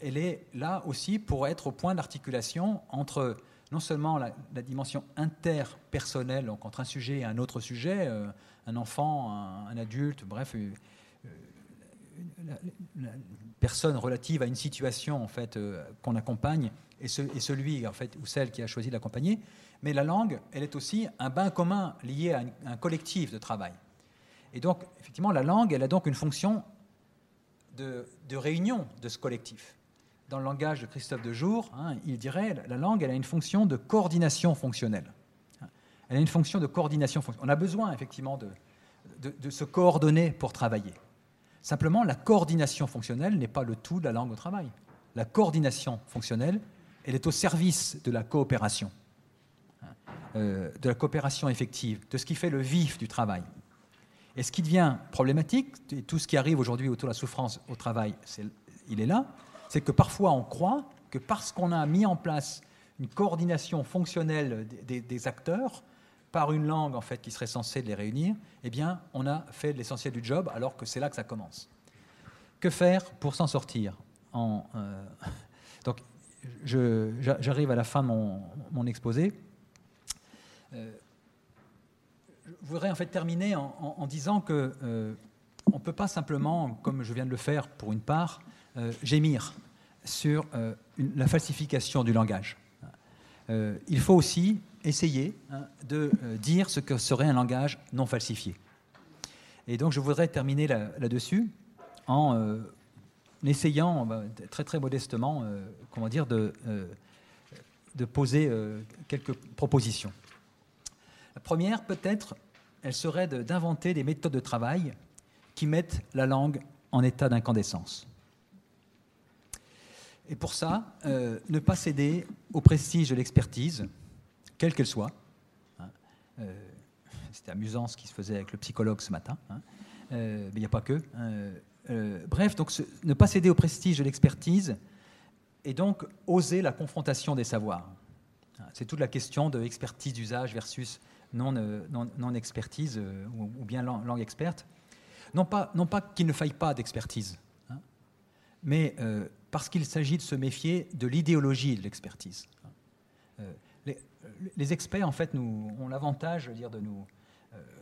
elle est là aussi pour être au point d'articulation entre non seulement la, dimension interpersonnelle, donc entre un sujet et un autre sujet, euh, un enfant, un, adulte, bref, euh, une personne relative à une situation en fait qu'on accompagne et, et, celui en fait ou celle qui a choisi de l'accompagner, mais la langue, elle est aussi un bain commun lié à un, collectif de travail. Et donc, effectivement, la langue, elle a donc une fonction de, réunion de ce collectif. Dans le langage de Christophe de Jour, hein, il dirait la langue, elle a une fonction de coordination fonctionnelle. Elle a une fonction de coordination. On a besoin, effectivement, de, se coordonner pour travailler. Simplement, la coordination fonctionnelle n'est pas le tout de la langue au travail. La coordination fonctionnelle, elle est au service de la coopération. Euh, de la coopération effective, de ce qui fait le vif du travail. Et ce qui devient problématique, et tout ce qui arrive aujourd'hui autour de la souffrance au travail, il est là, c'est que parfois on croit que parce qu'on a mis en place une coordination fonctionnelle des, acteurs par une langue en fait qui serait censée les réunir, eh bien on a fait l'essentiel du job alors que c'est là que ça commence. Que faire pour s'en sortir euh, Donc j'arrive à la fin de mon exposé. Euh, je voudrais en fait terminer en, disant que euh, on ne peut pas simplement, comme je viens de le faire pour une part, gémir sur la falsification du langage. il faut aussi essayer hein, de dire ce que serait un langage non falsifié. Et donc je voudrais terminer là-dessus en essayant très très modestement, comment dire, de, poser quelques propositions. La première, peut-être, elle serait d'inventer des méthodes de travail qui mettent la langue en état d'incandescence. Et pour ça, euh, ne pas céder au prestige de l'expertise, quelle qu'elle soit. Hein. Euh, c'était amusant ce qui se faisait avec le psychologue ce matin, hein. euh, mais il n'y a pas que. bref, donc ne pas céder au prestige de l'expertise et donc oser la confrontation des savoirs. C'est toute la question de l'expertise d'usage versus euh, non, expertise euh, ou, bien langue, experte. Non pas, qu'il ne faille pas d'expertise, hein, mais euh, parce qu'il s'agit de se méfier de l'idéologie de l'expertise. Les, experts, en fait, nous, ont l'avantage de, nous,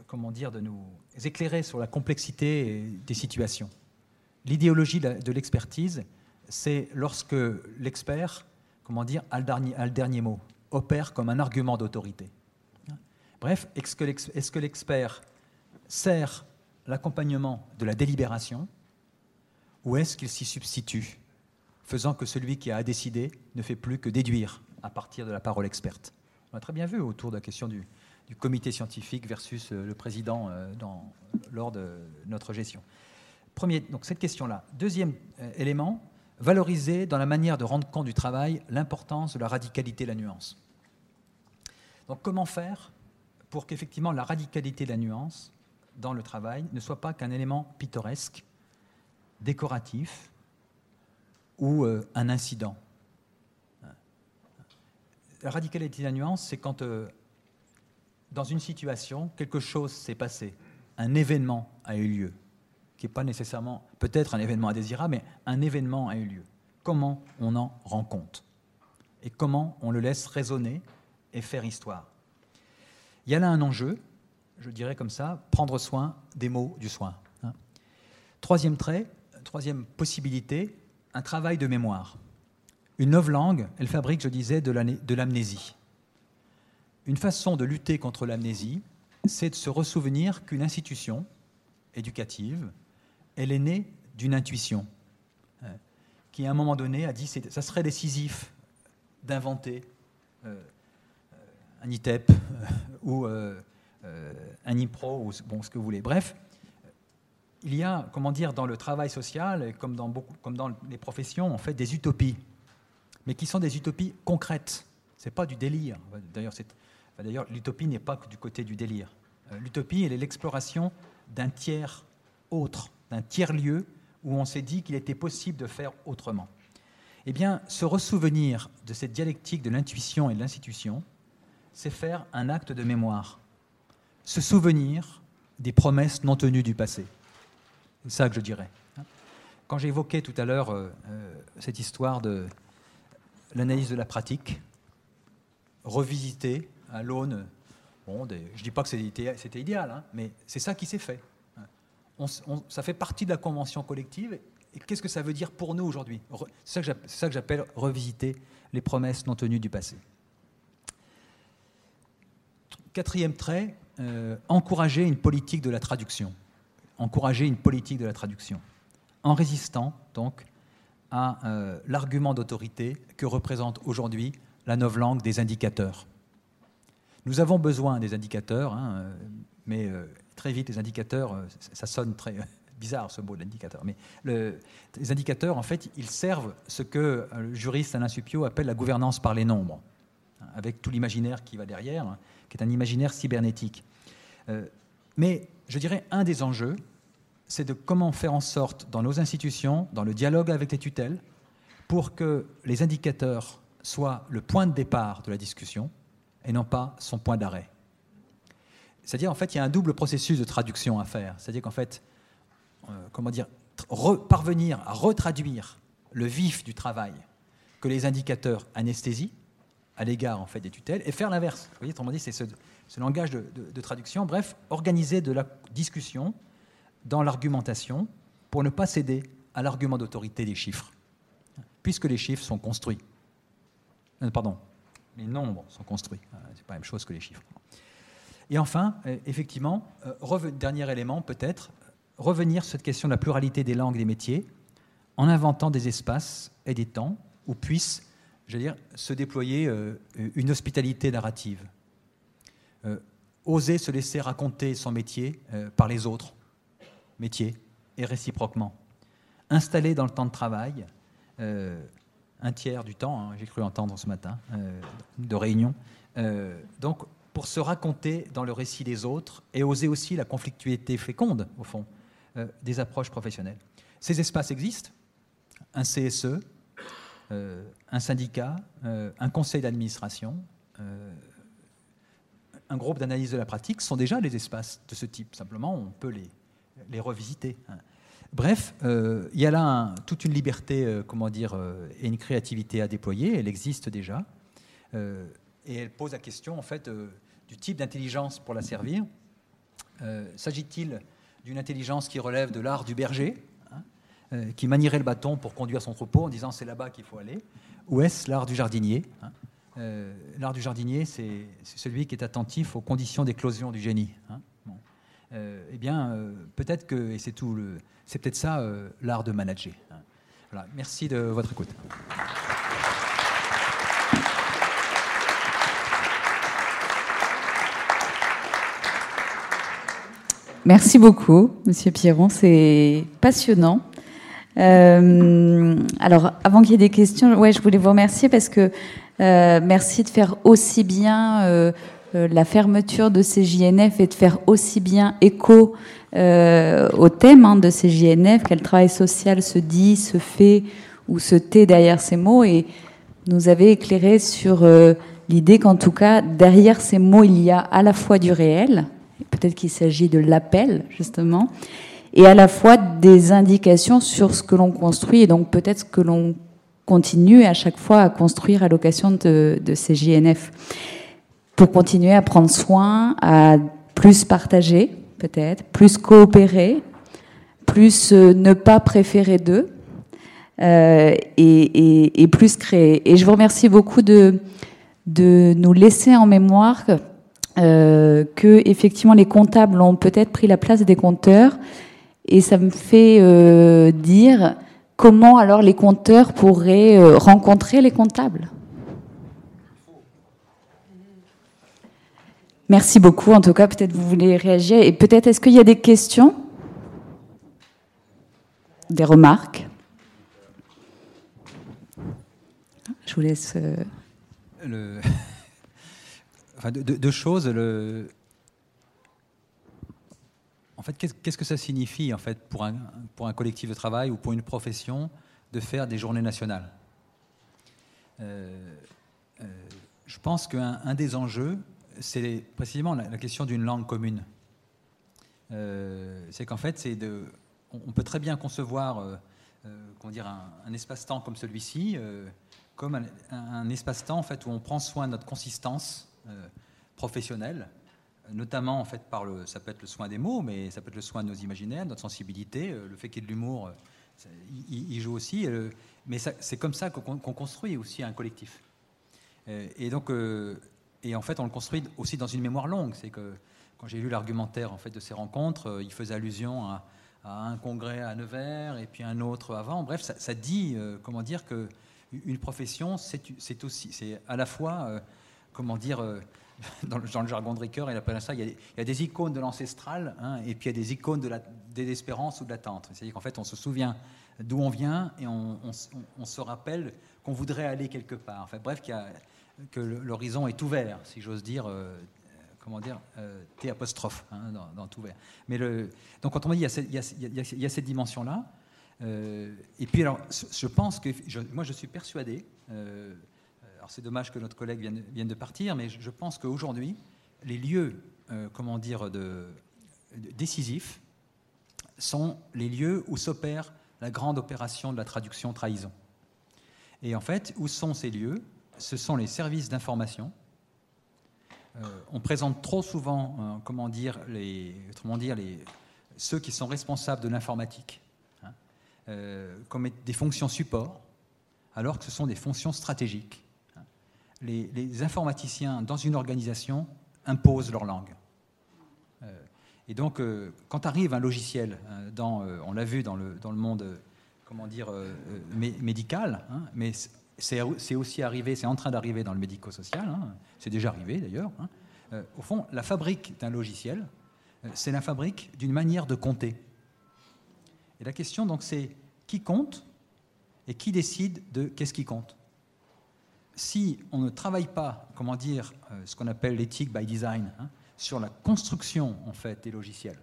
comment dire, de nous éclairer sur la complexité des situations. L'idéologie de l'expertise, c'est lorsque l'expert, comment dire, a le dernier mot, opère comme un argument d'autorité. Bref, est-ce que l'expert sert l'accompagnement de la délibération ou est-ce qu'il s'y substitue, faisant que celui qui a à décider ne fait plus que déduire à partir de la parole experte? On a très bien vu autour de la question du, comité scientifique versus euh, le président euh, lors de notre gestion. Premier, donc cette question-là. Deuxième euh, élément, valoriser dans la manière de rendre compte du travail l'importance de la radicalité de la nuance. Donc comment faire pour qu'effectivement la radicalité de la nuance dans le travail ne soit pas qu'un élément pittoresque, décoratif ou un incident? La radicalité de la nuance, c'est quand euh, dans une situation, quelque chose s'est passé, un événement a eu lieu, qui n'est pas nécessairement peut-être un événement indésirable, mais un événement a eu lieu. Comment on en rend compte Et comment on le laisse résonner et faire histoire? Il y a là un enjeu. je dirais comme ça, prendre soin des mots du soin. Hein. Troisième trait, troisième possibilité, un travail de mémoire. Une langue, elle fabrique, je disais, de l'amnésie. Une façon de lutter contre l'amnésie, c'est de se ressouvenir qu'une institution éducative, elle est née d'une intuition, hein, qui à un moment donné a dit que ça serait décisif d'inventer euh, un ITEP euh, ou euh, un IPRO ou bon, ce que vous voulez. Bref, il y a, comment dire, dans le travail social, comme dans, comme dans les professions, en fait, des utopies, mais qui sont des utopies concrètes. Ce n'est pas du délire. D'ailleurs, l'utopie n'est pas que du côté du délire. L'utopie, elle est l'exploration d'un tiers autre, d'un tiers lieu où on s'est dit qu'il était possible de faire autrement. Eh bien, se ressouvenir de cette dialectique de l'intuition et de l'institution, c'est faire un acte de mémoire. Se souvenir des promesses non tenues du passé. C'est ça que je dirais. Quand j'évoquais tout à l'heure euh, euh, cette histoire de l'analyse de la pratique, revisiter à l'aune, bon, je ne dis pas que c'était idéal, hein, mais c'est ça qui s'est fait. ça fait partie de la convention collective. Et qu'est-ce que ça veut dire pour nous aujourd'hui? C'est ça que j'appelle revisiter les promesses non tenues du passé. Quatrième trait, euh, encourager une politique de la traduction encourager une politique de la traduction, en résistant donc à euh, l'argument d'autorité que représente aujourd'hui la langue des indicateurs. Nous avons besoin des indicateurs, hein, euh, mais euh, très vite, les indicateurs, ça sonne très bizarre ce mot d'indicateur, mais les indicateurs, en fait, ils servent ce que le juriste Alain Supio appelle la gouvernance par les nombres, hein, avec tout l'imaginaire qui va derrière, hein, qui est un imaginaire cybernétique. mais je dirais un des enjeux, c'est de comment faire en sorte, dans nos institutions, dans le dialogue avec les tutelles, pour que les indicateurs soient le point de départ de la discussion et non pas son point d'arrêt. C'est-à-dire, en fait, il y a un double processus de traduction à faire. C'est-à-dire qu'en fait, euh, comment dire, parvenir à retraduire le vif du travail que les indicateurs anesthésient à l'égard en fait des tutelles et faire l'inverse. Vous voyez, autrement c'est ce, langage de, traduction. Bref, organiser de la discussion dans l'argumentation pour ne pas céder à l'argument d'autorité des chiffres, puisque les chiffres sont construits. Euh, pardon, les nombres sont construits. Euh, Ce n'est pas la même chose que les chiffres. Et enfin, euh, effectivement, dernier élément peut-être, revenir sur cette question de la pluralité des langues et des métiers en inventant des espaces et des temps où puisse, dire, se déployer une hospitalité narrative. oser se laisser raconter son métier par les autres, métier et réciproquement. Installé dans le temps de travail, euh, un tiers du temps, hein, j'ai cru entendre ce matin, euh, de réunion. Euh, donc, pour se raconter dans le récit des autres et oser aussi la conflictualité féconde, au fond, des approches professionnelles. Ces espaces existent. Un CSE, un syndicat, un conseil d'administration, un groupe d'analyse de la pratique sont déjà des espaces de ce type. Simplement, on peut les, les revisiter. Hein. Bref, euh, il y a là toute une liberté, euh, comment dire, euh, et une créativité à déployer. Elle existe déjà, et elle pose la question en fait du type d'intelligence pour la servir. S'agit-il d'une intelligence qui relève de l'art du berger, hein, qui manierait le bâton pour conduire son troupeau en disant c'est là-bas qu'il faut aller, ou est-ce l'art du jardinier hein? L'art du jardinier, c'est celui qui est attentif aux conditions d'éclosion du génie. Eh bien, euh, peut-être que, et c'est tout, c'est peut-être ça euh, l'art de manager. Hein. Voilà, merci de votre écoute. Merci beaucoup, Monsieur Pierron, c'est passionnant. alors, avant qu'il y ait des questions, ouais, je voulais vous remercier parce que merci de faire aussi bien euh, la fermeture de ces JNF et de faire aussi bien écho euh, au thème hein, de ces JNF, quel travail social se dit, se fait ou se tait derrière ces mots, et nous avez éclairé sur euh, l'idée qu'en tout cas, derrière ces mots, il y a à la fois du réel, peut-être qu'il s'agit de l'appel, justement, et à la fois des indications sur ce que l'on construit, et donc peut-être ce que l'on continue à chaque fois à construire à l'occasion de, de ces JNF pour continuer à prendre soin, à plus partager, peut-être, plus coopérer, plus ne pas préférer d'eux, et, plus créer. Et je vous remercie beaucoup de, de nous laisser en mémoire euh, que effectivement les comptables ont peut-être pris la place des compteurs et ça me fait euh, dire comment alors les compteurs pourraient euh, rencontrer les comptables. Merci beaucoup. En tout cas, peut-être vous voulez réagir. Et peut-être, est-ce qu'il y a des questions? Des remarques? Je vous laisse. Le deux, choses. En fait, qu'est-ce que ça signifie en fait pour un, pour un collectif de travail ou pour une profession de faire des journées nationales? Euh, euh, Je pense qu'un des enjeux, c'est précisément la, question d'une langue commune. Euh, c'est qu'en fait, c'est de, on, peut très bien concevoir, comment dire, un, espace-temps comme celui-ci, comme un, espace-temps en fait où on prend soin de notre consistance euh, professionnel, notamment en fait par le, ça peut être le soin des mots, mais ça peut être le soin de nos imaginaires, notre sensibilité, euh, le fait qu'il y ait de l'humour, euh, il, joue aussi. mais c'est comme ça qu'on construit aussi un collectif. Et donc, et en fait, on le construit aussi dans une mémoire longue. C'est que quand j'ai lu l'argumentaire en fait de ces rencontres, il faisait allusion à, un congrès à Nevers et puis un autre avant. Bref, ça, dit, comment dire que une profession, c'est aussi, c'est à la fois comment dire, euh, dans le, jargon de Ricoeur, il appelle ça, il y, a, des icônes de l'ancestral, hein, et puis il y a des icônes de la désespérance ou de l'attente. C'est-à-dire qu'en fait, on se souvient d'où on vient et on, se rappelle qu'on voudrait aller quelque part. Enfin, bref, que l'horizon est ouvert, si j'ose dire, euh, comment dire, euh, T apostrophe hein, dans, tout vert. Mais le, donc quand on dit il y a cette, dimension-là, et puis alors, je pense que, moi je suis persuadé, c'est dommage que notre collègue vienne, de partir, mais je pense qu'aujourd'hui, les lieux, euh, comment dire, décisifs sont les lieux où s'opère la grande opération de la traduction trahison. Et en fait, où sont ces lieux? Ce sont les services d'information. Euh, on présente trop souvent, euh, comment dire, autrement dire, les, ceux qui sont responsables de l'informatique hein, comme des fonctions support, alors que ce sont des fonctions stratégiques les, informaticiens dans une organisation imposent leur langue. Euh, et donc, euh, quand arrive un logiciel, euh, dans, on l'a vu dans le, dans le monde comment dire, médical, hein, mais c'est aussi arrivé, c'est en train d'arriver dans le médico-social, hein, c'est déjà arrivé d'ailleurs. Hein. au fond, la fabrique d'un logiciel, c'est la fabrique d'une manière de compter. Et la question, donc, c'est qui compte et qui décide de qu'est-ce qui compte? Si on ne travaille pas, comment dire, euh, ce qu'on appelle l'éthique by design, hein, sur la construction en fait des logiciels,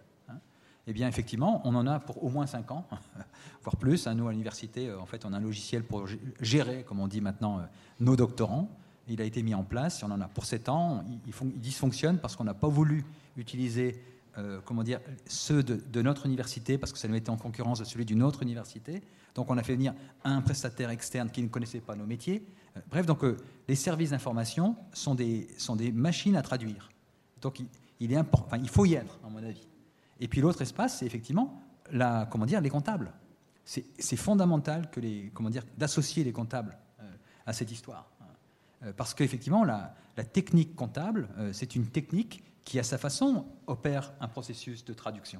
eh bien effectivement, on en a pour au moins 5 ans, voire plus. Hein. nous à l'université, euh, en fait, on a un logiciel pour gérer, comme on dit maintenant, euh, nos doctorants. Il a été mis en place, on en a pour 7 ans. Il, dysfonctionne parce qu'on n'a pas voulu utiliser comment dire, ceux de, notre université, parce que ça nous mettait en concurrence de celui d'une autre université. Donc on a fait venir un prestataire externe qui ne connaissait pas nos métiers. Bref, donc euh, les services d'information sont des, sont des machines à traduire. Donc il, est il faut y être, à mon avis. Et puis l'autre espace, c'est effectivement la, comment dire, les comptables. C'est fondamental que les, comment dire, d'associer les comptables euh, à cette histoire. Euh, parce qu'effectivement, la, technique comptable, c'est une technique qui, à sa façon, opère un processus de traduction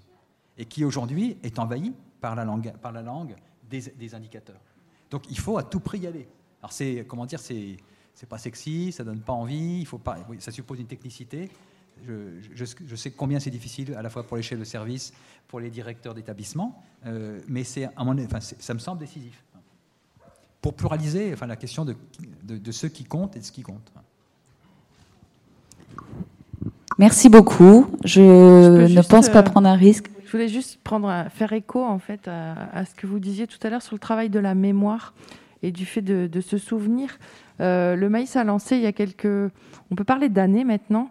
et qui aujourd'hui est envahi par la langue, par la langue des, des indicateurs. Donc il faut à tout prix y aller. Alors c'est comment dire, c'est pas sexy, ça donne pas envie, il faut pas, ça suppose une technicité. Je, je, sais combien c'est difficile à la fois pour les chefs de service, pour les directeurs d'établissement, euh, mais c'est enfin, ça me semble décisif pour pluraliser enfin, la question de, de, ceux qui comptent et de ce qui compte. Merci beaucoup. Je, ne pense pas euh, prendre un risque. Je voulais juste prendre, faire écho en fait à, à ce que vous disiez tout à l'heure sur le travail de la mémoire et du fait de, se souvenir. Euh, le maïs a lancé il y a quelques, on peut parler d'années maintenant,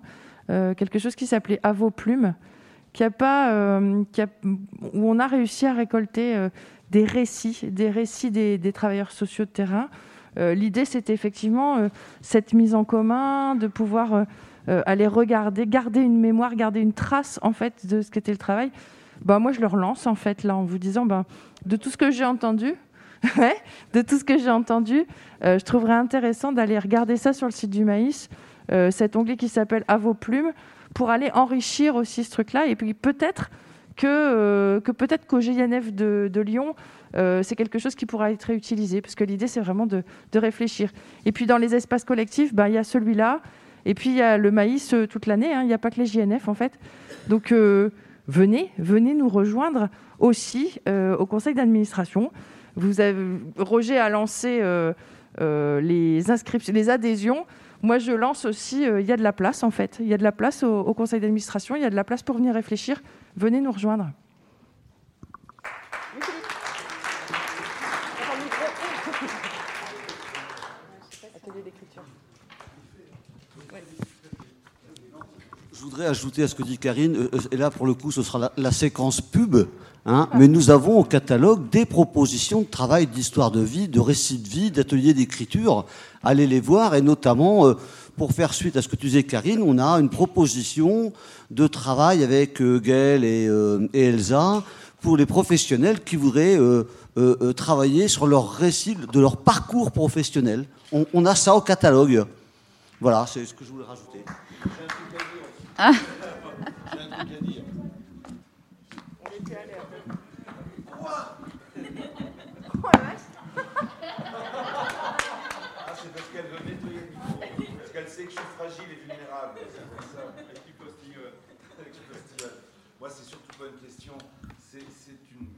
quelque chose qui s'appelait À vos plumes, qui a pas, euh, qui a, où on a réussi à récolter des récits, des récits des, travailleurs sociaux de terrain. L'idée, c'était effectivement cette mise en commun, de pouvoir aller regarder, garder une mémoire, garder une trace en fait de ce qu'était le travail. Bah, moi, je le relance en fait là en vous disant ben, de tout ce que j'ai entendu, de tout ce que j'ai entendu, je trouverais intéressant d'aller regarder ça sur le site du Maïs, cet onglet qui s'appelle À vos plumes, pour aller enrichir aussi ce truc-là. Et puis peut-être que, que peut-être qu'au GINF de, de Lyon, euh, c'est quelque chose qui pourra être réutilisé, parce que l'idée, c'est vraiment de, réfléchir. Et puis, dans les espaces collectifs, ben, il y a celui-là, et puis il y a le maïs euh, toute l'année, hein. il n'y a pas que les JNF, en fait. Donc, euh, venez, venez nous rejoindre aussi au conseil d'administration. Vous Roger a lancé les inscriptions, les adhésions. Moi, je lance aussi, il y a de la place, en fait. Il y a de la place au conseil d'administration, il y a de la place pour venir réfléchir. Venez nous rejoindre. Voudrais ajouter à ce que dit Karine, euh, et là pour le coup ce sera la, séquence pub, hein, mais nous avons au catalogue des propositions de travail d'histoire de vie, de récits de vie, d'ateliers d'écriture. Allez les voir et notamment, euh, pour faire suite à ce que tu disais Karine, on a une proposition de travail avec euh, Gaël et, Elsa pour les professionnels qui voudraient travailler sur leur récit de leur parcours professionnel. On, on a ça au catalogue. Voilà, c'est ce que je voulais rajouter. Ah. J'ai un truc à dire. On était à l'air. Quoi Oh la vache Ah, c'est parce qu'elle veut nettoyer le micro. Parce qu'elle sait que je suis fragile et vulnérable. C'est pour ça. Équipe postillonne. Moi, c'est surtout pas une question. C'est une.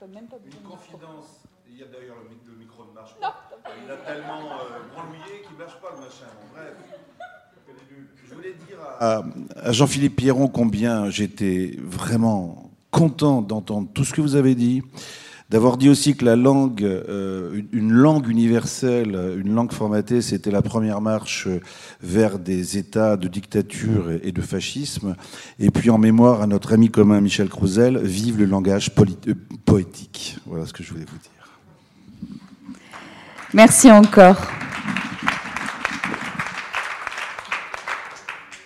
Une confidence. Il y a d'ailleurs le, micro ne marche pas. Non. Il a tellement euh, branlouillé qu'il ne lâche pas le machin. Bon, bref. Je voulais dire à, Jean-Philippe Pierron combien j'étais vraiment content d'entendre tout ce que vous avez dit, d'avoir dit aussi que la langue, euh, une langue universelle, une langue formatée, c'était la première marche vers des États de dictature et de fascisme. Et puis en mémoire à notre ami commun Michel Crouzel, vive le langage euh, poétique. Voilà ce que je voulais vous dire. Merci encore.